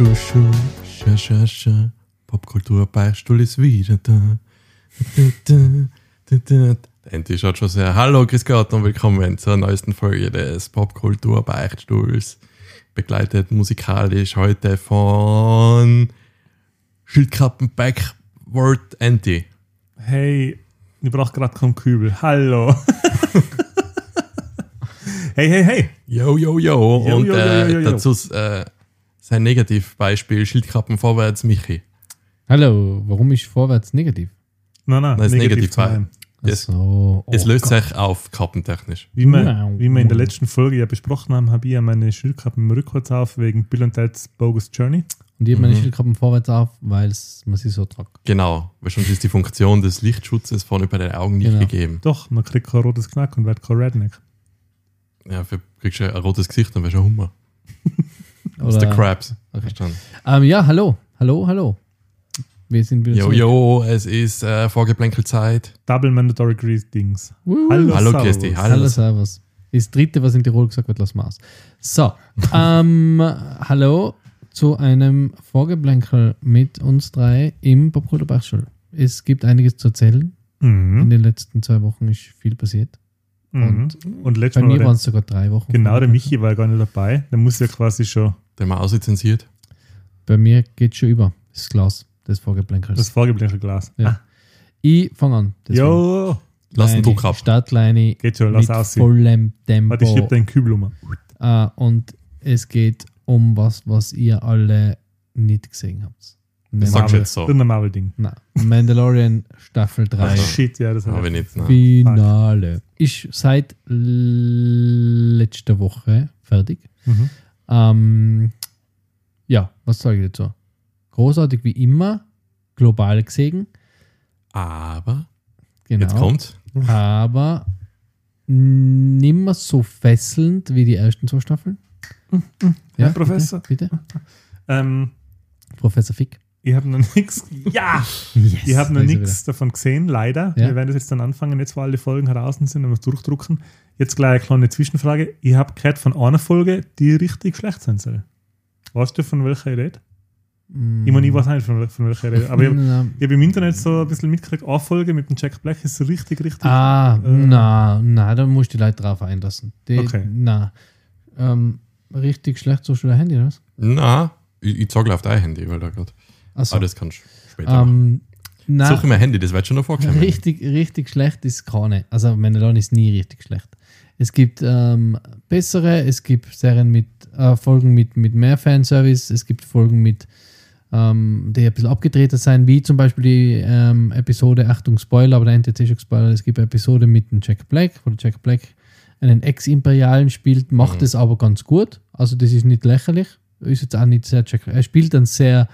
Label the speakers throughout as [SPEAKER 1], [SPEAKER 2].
[SPEAKER 1] Schu, schu, scha, scha, scha. Popkulturbeistuhl ist wieder da. Da. Endlich schaut schon sehr. Hallo, Chris Gott und willkommen zur neuesten Folge des Popkulturbeichtstuhls. Begleitet musikalisch heute von Schildkrabben Backward Anti.
[SPEAKER 2] Hey, ich brauche gerade keinen Kübel. Hallo. hey, hey, hey.
[SPEAKER 1] Yo, yo, yo.
[SPEAKER 2] Yo,
[SPEAKER 1] und
[SPEAKER 2] yo, yo,
[SPEAKER 1] äh,
[SPEAKER 2] yo, yo.
[SPEAKER 1] dazu äh, sein Negativbeispiel Schildkrabben vorwärts Michi.
[SPEAKER 3] Hallo, warum ist vorwärts negativ?
[SPEAKER 2] Nein, nein,
[SPEAKER 1] Nein, ist negativ
[SPEAKER 2] meinem.
[SPEAKER 1] Es,
[SPEAKER 3] so,
[SPEAKER 1] es
[SPEAKER 3] oh
[SPEAKER 1] löst
[SPEAKER 3] Gott.
[SPEAKER 1] sich auf kappentechnisch.
[SPEAKER 2] Wie wir,
[SPEAKER 3] Wow.
[SPEAKER 2] wie wir in der letzten Folge ja besprochen haben, habe ich ja meine Schildkrabben rückwärts auf wegen Bill und Ted's Bogus Journey.
[SPEAKER 3] Und ich habe meine
[SPEAKER 1] Mhm.
[SPEAKER 3] Schildkrabben vorwärts auf, weil man sie so tragt.
[SPEAKER 1] Genau, weil sonst ist die Funktion des Lichtschutzes vorne bei den Augen nicht
[SPEAKER 3] Genau.
[SPEAKER 1] gegeben.
[SPEAKER 2] Doch, man kriegt kein rotes Knack und wird kein Redneck.
[SPEAKER 1] Ja, für kriegst du ein rotes Gesicht, dann wärst du ein Hummer. Das ist
[SPEAKER 3] Oder-
[SPEAKER 1] der Krabs.
[SPEAKER 3] Okay.
[SPEAKER 1] Verstanden.
[SPEAKER 3] Ähm, ja, hallo, hallo, hallo. Wir sind wieder
[SPEAKER 1] Jo,
[SPEAKER 3] zurück.
[SPEAKER 1] jo, es ist äh, Vorgeplänkelzeit.
[SPEAKER 2] Double Mandatory Greetings. Hallo,
[SPEAKER 1] Hallo,
[SPEAKER 2] Servus.
[SPEAKER 1] Christi. Hallo.
[SPEAKER 3] Hallo, Servus. Das dritte, was in Tirol gesagt wird, lassen wir aus. So, ähm, hallo zu einem Vorgeblänkel mit uns drei im Popkultur Bachschul. Es gibt einiges zu erzählen. In
[SPEAKER 2] Mhm.
[SPEAKER 3] den letzten zwei Wochen ist viel passiert.
[SPEAKER 2] Mhm.
[SPEAKER 3] Und
[SPEAKER 2] Und
[SPEAKER 3] Bei
[SPEAKER 2] Mal
[SPEAKER 3] mir
[SPEAKER 2] war
[SPEAKER 3] waren es sogar drei Wochen.
[SPEAKER 2] genau der Michi war ja gar nicht dabei. Der muss ja quasi schon
[SPEAKER 1] Der mal auslizenziert.
[SPEAKER 3] Bei mir geht schon über das Glas des Vorgeblänkels.
[SPEAKER 2] das Vorgeblänkelglas.
[SPEAKER 3] Ja. ich fange an. Deswegen.
[SPEAKER 2] Jo,
[SPEAKER 1] Lass den Druck ab.
[SPEAKER 3] Startleine
[SPEAKER 2] geht schon, lass aussehen.
[SPEAKER 3] vollem
[SPEAKER 2] Warte, ich schieb
[SPEAKER 3] Tempo.
[SPEAKER 2] deinen Kübel um.
[SPEAKER 3] Äh, und es geht um was, was ihr alle nicht gesehen habt.
[SPEAKER 1] Das sagst jetzt so.
[SPEAKER 2] Das ein Marvel-Ding.
[SPEAKER 3] Mandalorian Staffel 3
[SPEAKER 1] Also.
[SPEAKER 2] Shit, ja, das habe ich.
[SPEAKER 1] nicht. Nein.
[SPEAKER 3] Finale. Ist seit letzter Woche fertig.
[SPEAKER 2] Mhm.
[SPEAKER 3] Ähm, ja, was sage ich dazu? Großartig wie immer, global gesehen.
[SPEAKER 1] Aber,
[SPEAKER 3] Genau.
[SPEAKER 1] jetzt kommt.
[SPEAKER 3] aber nimmer so fesselnd wie die ersten zwei Staffeln.
[SPEAKER 2] Ja, Professor.
[SPEAKER 3] Bitte, bitte.
[SPEAKER 2] Ähm,
[SPEAKER 3] Professor Fick.
[SPEAKER 2] ich habe noch nichts. Ja!
[SPEAKER 3] Yes,
[SPEAKER 2] Ich habe noch nichts davon gesehen, leider.
[SPEAKER 3] Ja.
[SPEAKER 2] Wir werden das jetzt dann anfangen, jetzt wo alle Folgen draußen sind und wir es durchdrucken. Jetzt gleich eine kleine Zwischenfrage. Ich habe gehört von einer Folge, die richtig schlecht sein soll. Weißt du, von welcher ich rede?
[SPEAKER 3] Wieder.
[SPEAKER 2] Ich meine, ich weiß nicht, von, von welcher ich rede. Aber ich habe ich hab im Internet so ein bisschen mitgekriegt, eine Folge mit dem Jack Black ist richtig, richtig.
[SPEAKER 3] ah,
[SPEAKER 2] äh,
[SPEAKER 3] na, na, da musst du die Leute drauf einlassen. Die,
[SPEAKER 2] Okay.
[SPEAKER 3] Na, ähm, richtig schlecht so schon Handy, oder was?
[SPEAKER 1] Na, ich, ich zeige auf dein Handy, weil da gerade.
[SPEAKER 3] Achso.
[SPEAKER 1] Aber das kannst du später machen.
[SPEAKER 3] ähm, na,
[SPEAKER 1] Suche mein Handy, das wird schon noch vorkommen.
[SPEAKER 3] Richtig, richtig schlecht ist keine. Also Mandalorian ist nie richtig schlecht. Es gibt ähm, bessere, es gibt Serien mit äh, Folgen mit, mit mehr Fanservice, es gibt Folgen mit, ähm, die ein bisschen abgedrehter sein, wie zum Beispiel die ähm, Episode, Achtung Spoiler, aber der NTC schon gespoilert, es gibt eine Episode mit dem Jack Black, wo der Jack Black einen Ex-Imperialen spielt, macht
[SPEAKER 1] Mhm.
[SPEAKER 3] es aber ganz gut. Also das ist nicht lächerlich. Ist jetzt auch nicht sehr Jack, er spielt einen sehr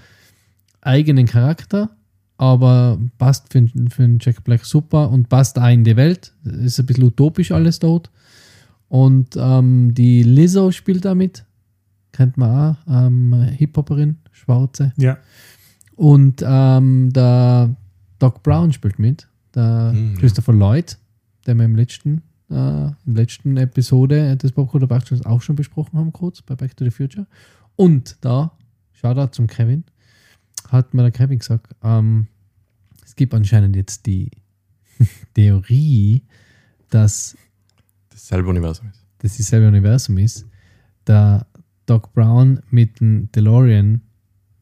[SPEAKER 3] eigenen Charakter, aber passt für, für den Jack Black super und passt auch in die Welt. Ist ein bisschen utopisch alles dort. Und ähm, die Lizzo spielt damit. Kennt man auch. Ähm, Hip-Hopperin, Schwarze.
[SPEAKER 2] Ja.
[SPEAKER 3] Und ähm, der Doc Brown spielt mit. Der
[SPEAKER 1] Hm, ja.
[SPEAKER 3] Christopher Lloyd, den wir im letzten, äh, der letzten Episode des Popcorn Backstones auch schon besprochen haben, kurz bei Back to the Future. Und da, Shoutout zum Kevin, hat mir der Kevin gesagt, ähm, es gibt anscheinend jetzt die Theorie, dass
[SPEAKER 1] Dasselbe Universum ist.
[SPEAKER 3] das dieselbe Universum ist, da Doc Brown mit dem DeLorean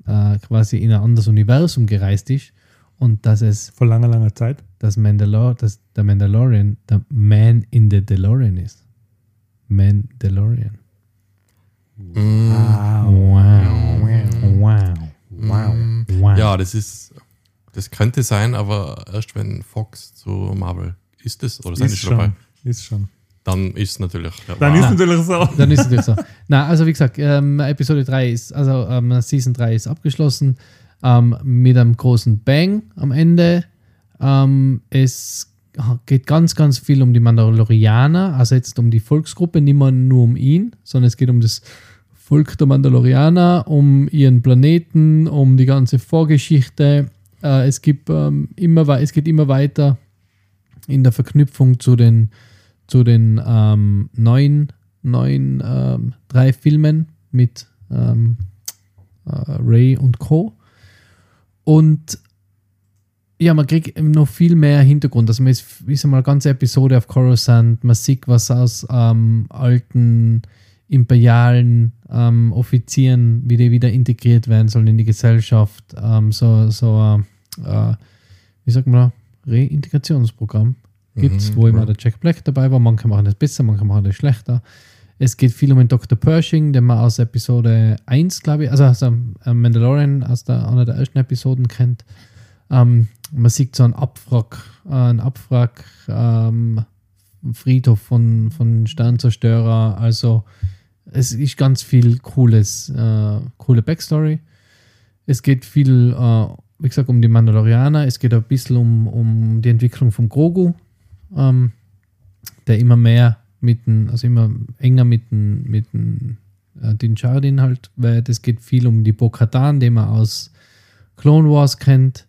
[SPEAKER 3] äh, quasi in ein anderes Universum gereist ist und dass es
[SPEAKER 2] Vor langer, langer Zeit.
[SPEAKER 3] dass, Mandalor dass der Mandalorian der Man in the DeLorean ist. Mandalorian.
[SPEAKER 1] Mm,
[SPEAKER 3] Wow. Wow. Wow.
[SPEAKER 1] mm.
[SPEAKER 3] Wow.
[SPEAKER 1] Ja, das ist. Das könnte sein, aber erst wenn Fox zu Marvel ist es oder sind
[SPEAKER 2] Ist
[SPEAKER 1] schon dabei,
[SPEAKER 2] schon. Ist schon.
[SPEAKER 1] Dann ist es natürlich. Ja,
[SPEAKER 2] Dann
[SPEAKER 1] wow.
[SPEAKER 2] ist natürlich so.
[SPEAKER 3] Dann ist es natürlich so. Na, also wie gesagt, ähm, Episode 3 ist, also ähm, Season 3 ist abgeschlossen ähm, mit einem großen Bang am Ende. Ähm, es geht ganz, ganz viel um die Mandalorianer, also jetzt um die Volksgruppe, nicht mehr nur um ihn, sondern es geht um das Volk der Mandalorianer, um ihren Planeten, um die ganze Vorgeschichte. Äh, es, gibt, ähm, immer, es geht immer weiter in der Verknüpfung zu den, zu den ähm, neuen, neuen ähm, drei Filmen mit ähm, äh, Ray und Co. Und ja, man kriegt noch viel mehr Hintergrund. Also man ist, ist einmal eine ganze Episode auf Coruscant, man sieht was aus ähm, alten imperialen ähm, Offizieren, wie die wieder integriert werden sollen in die Gesellschaft. Ähm, so, so äh, äh, wie sagt man Reintegrationsprogramm gibt es,
[SPEAKER 1] Mhm,
[SPEAKER 3] wo immer
[SPEAKER 1] ja.
[SPEAKER 3] der Jack Black dabei war. Manche machen das besser, manche machen das schlechter. Es geht viel um den Dr. Pershing, den man aus Episode 1, glaube ich, also aus dem äh, Mandalorian, aus der, einer der ersten Episoden kennt. Ähm, man sieht so einen Abwrack, äh, einen Abwrack, ähm, Friedhof von, von Sternzerstörer. Also es ist ganz viel cooles, äh, coole Backstory. Es geht viel, äh, wie gesagt, um die Mandalorianer. Es geht ein bisschen um, um die Entwicklung von Grogu, ähm, der immer mehr mit den, also immer enger mit den, mit den äh, Din Djarin halt, weil es geht viel um die Bo-Katan, den man aus Clone Wars kennt.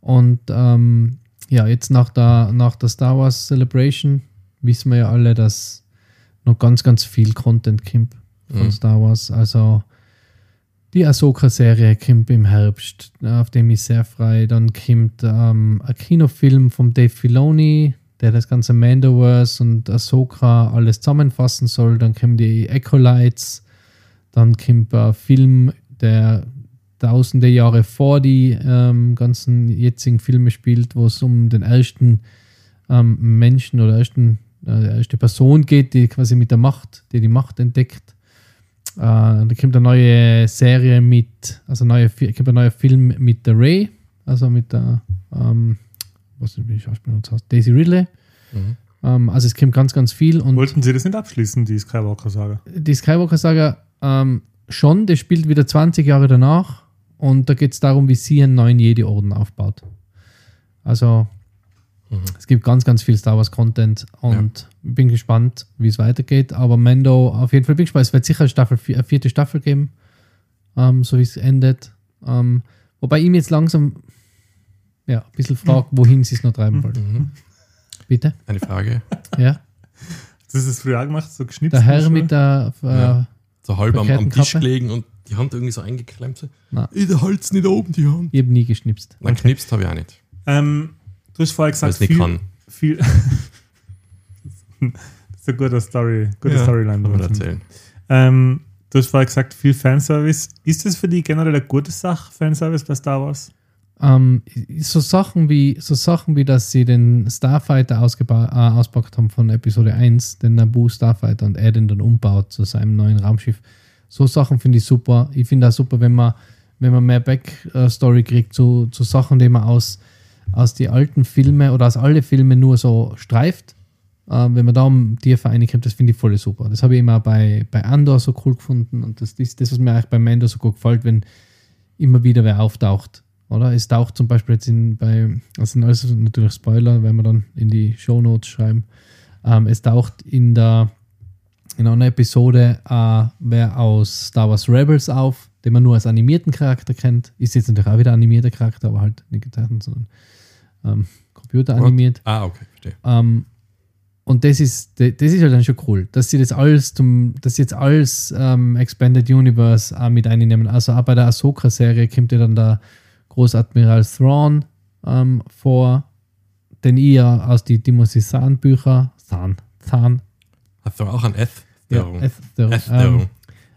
[SPEAKER 3] Und ähm, ja, jetzt nach der, nach der Star Wars Celebration wissen wir ja alle, dass noch ganz, ganz viel Content kommt von
[SPEAKER 1] Mhm.
[SPEAKER 3] Star Wars. Also die Ahsoka-Serie kommt im Herbst, auf dem ich sehr frei. Dann kommt ähm, ein Kinofilm von Dave Filoni, der das ganze Mandoverse und Ahsoka alles zusammenfassen soll. Dann kommen die Ecolites. Dann kommt ein Film, der tausende Jahre vor die ähm, ganzen jetzigen Filme spielt, wo es um den ersten ähm, Menschen oder ersten, äh, erste Person geht, die quasi mit der Macht, die die Macht entdeckt. Äh, da kommt eine neue Serie mit, also neue, kommt ein neuer Film mit der Ray, also mit der, ähm, was ist die Schauspielerin heißt, Daisy Ridley.
[SPEAKER 1] Mhm.
[SPEAKER 3] Ähm, also es kommt ganz, ganz viel und
[SPEAKER 2] Wollten sie das nicht abschließen, die Skywalker-Saga?
[SPEAKER 3] die Skywalker-Saga ähm, schon, das spielt wieder 20 Jahre danach und da geht es darum, wie sie einen neuen Jedi-Orden aufbaut. Also
[SPEAKER 1] Mhm.
[SPEAKER 3] es gibt ganz, ganz viel Star Wars-Content und ich bin gespannt, wie es weitergeht. Aber Mando, auf jeden Fall bin ich gespannt. Es wird sicher eine, Staffel, eine vierte Staffel geben, ähm, so wie es endet. Ähm, wobei ich mir jetzt langsam ja, ein bisschen frage, wohin sie es noch treiben wollen.
[SPEAKER 1] Mhm.
[SPEAKER 3] Bitte?
[SPEAKER 1] Eine Frage.
[SPEAKER 3] Ja.
[SPEAKER 2] Das ist das früher auch gemacht, so geschnipst.
[SPEAKER 3] Der Herr mit der äh,
[SPEAKER 1] Ja. So halb am, am Tisch
[SPEAKER 3] Kappe?
[SPEAKER 1] gelegen und die Hand irgendwie so eingeklemmt. So.
[SPEAKER 3] Na.
[SPEAKER 1] Ich halt's nicht oben, die Hand.
[SPEAKER 3] ich habe nie geschnipst.
[SPEAKER 1] Nein, knipst habe ich auch nicht,
[SPEAKER 2] Ähm, du hast vorher gesagt,
[SPEAKER 1] nicht
[SPEAKER 2] viel,
[SPEAKER 1] kann.
[SPEAKER 2] viel das ist eine gute Story, gute
[SPEAKER 1] Ja,
[SPEAKER 2] Storyline.
[SPEAKER 1] Kann man erzählen.
[SPEAKER 2] Ähm, du hast vorher gesagt, viel Fanservice. Ist das für dich generell eine gute Sache, Fanservice bei Star Wars?
[SPEAKER 3] Ähm, so Sachen wie, so Sachen wie, dass sie den Starfighter äh, ausgepackt haben von Episode 1, den Naboo Starfighter und er den dann umbaut zu seinem neuen Raumschiff. So Sachen finde ich super. Ich finde auch super, wenn man, wenn man mehr Backstory kriegt zu, zu Sachen, die man aus, aus die alten Filme oder aus alle Filme nur so streift. Äh, wenn man da um tiefer reinkommt, das finde ich voll super. Das habe ich immer bei, bei Andor so cool gefunden und das ist das, was mir eigentlich bei Mando so gut gefällt, wenn immer wieder wer auftaucht. Oder? Es taucht zum Beispiel jetzt in, bei, das sind alles natürlich Spoiler, werden wir dann in die Shownotes schreiben. Ähm, es taucht in der in einer Episode äh, wer aus Star Wars Rebels auf, den man nur als animierten Charakter kennt. Ist jetzt natürlich auch wieder animierter Charakter, aber halt nicht gezeichnet, sondern ähm, computeranimiert.
[SPEAKER 1] Ah, okay, verstehe.
[SPEAKER 3] Ähm, und das ist, das ist halt dann schon cool, dass sie das alles zum, dass sie jetzt alles ähm, Expanded Universe auch mit einnehmen. Also auch bei der Ahsoka-Serie kommt ja dann der Großadmiral Thrawn ähm, vor, den ich ja aus die Timothy Zahn-Bücher, Zahn, Zahn,
[SPEAKER 1] Hast du auch an F?
[SPEAKER 3] ja, ähm,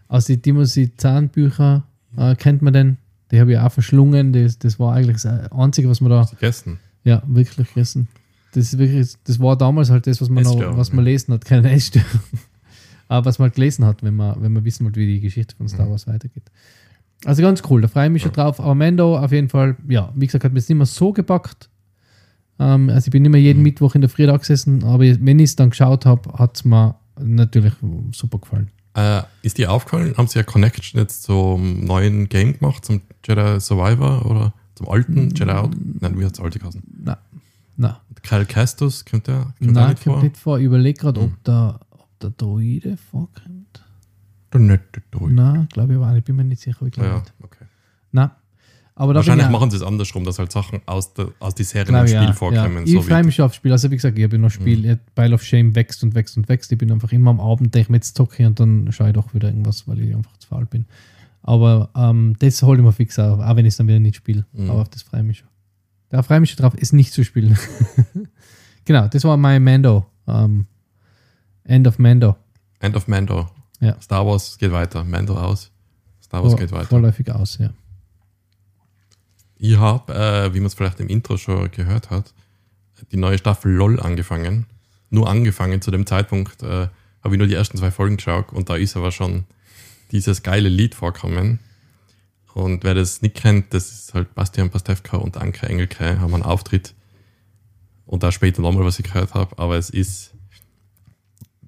[SPEAKER 3] aus die Timothy Zahn-Bücher äh, kennt man den. Die habe ich auch verschlungen. Das, das war eigentlich das Einzige, was man da
[SPEAKER 1] Gegessen.
[SPEAKER 3] ja, wirklich gegessen. Das, ist wirklich, das war damals halt das, was man, noch, was man lesen hat, keine Essstörung. Aber was man halt gelesen hat, wenn man, wenn man wissen wollte, wie die Geschichte von
[SPEAKER 1] Mhm.
[SPEAKER 3] Star Wars weitergeht. Also ganz cool, da freue ich mich schon drauf. Aber Mando auf jeden Fall, ja, wie gesagt, hat mir jetzt nicht mehr so gepackt. Ähm, also ich bin nicht mehr jeden
[SPEAKER 1] Mhm.
[SPEAKER 3] Mittwoch in der Früh da gesessen, aber wenn ich es dann geschaut habe, hat es mir natürlich super gefallen.
[SPEAKER 1] Äh, ist dir aufgefallen, haben sie ja Connection jetzt zum neuen Game gemacht, zum Jedi Survivor oder zum alten Jedi Out? Nein, wie hat es alte geheißen?
[SPEAKER 3] Na, na,
[SPEAKER 1] Kyle Kestus, kommt der, kommt der
[SPEAKER 3] nein,
[SPEAKER 1] nicht
[SPEAKER 3] kommt
[SPEAKER 1] vor?
[SPEAKER 3] nicht vor. Ich überlege gerade, ob, der, ob der Droide vorkommt.
[SPEAKER 1] Der nette Teufel.
[SPEAKER 3] Nein, glaube ich aber auch nicht. Bin mir nicht sicher. Ich glaube
[SPEAKER 1] Ja,
[SPEAKER 3] nicht.
[SPEAKER 1] okay.
[SPEAKER 3] Nein. Aber
[SPEAKER 1] Wahrscheinlich
[SPEAKER 3] ich,
[SPEAKER 1] machen sie es andersrum, dass halt Sachen aus, der, aus die
[SPEAKER 3] glaube
[SPEAKER 1] im
[SPEAKER 3] ich,
[SPEAKER 1] Spiel
[SPEAKER 3] ja,
[SPEAKER 1] vorkommen.
[SPEAKER 3] Ja. Ich
[SPEAKER 1] So
[SPEAKER 3] freue
[SPEAKER 1] wie,
[SPEAKER 3] mich schon aufs Spiel. Also wie gesagt, ich habe noch Spiel, mhm. Pile of Shame wächst und wächst und wächst. Ich bin einfach immer am Abend, denke ich mir jetzt zocke ich und dann schaue ich doch wieder irgendwas, weil ich einfach zu faul bin. Aber ähm, das hole ich mir fix auf, auch wenn ich es dann wieder nicht spiele.
[SPEAKER 1] Mhm.
[SPEAKER 3] Aber auf das freue ich mich schon. Da freue ich mich schon drauf, es nicht zu spielen. genau, das war mein Mando. Ähm, End of Mando.
[SPEAKER 1] End of Mando.
[SPEAKER 3] Ja.
[SPEAKER 1] Star Wars geht weiter. Mando aus. Star Wars
[SPEAKER 3] Vor-
[SPEAKER 1] geht weiter.
[SPEAKER 3] Vorläufig aus, ja.
[SPEAKER 1] Ich habe, äh, wie man es vielleicht im Intro schon gehört hat, die neue Staffel LOL angefangen. Nur angefangen zu dem Zeitpunkt äh, habe ich nur die ersten zwei Folgen geschaut und da ist aber schon dieses geile Lied vorkommen. Und wer das nicht kennt, das ist halt Bastian Pastewka und Anke Engelke haben einen Auftritt. Und da später nochmal, was ich gehört habe. Aber es ist.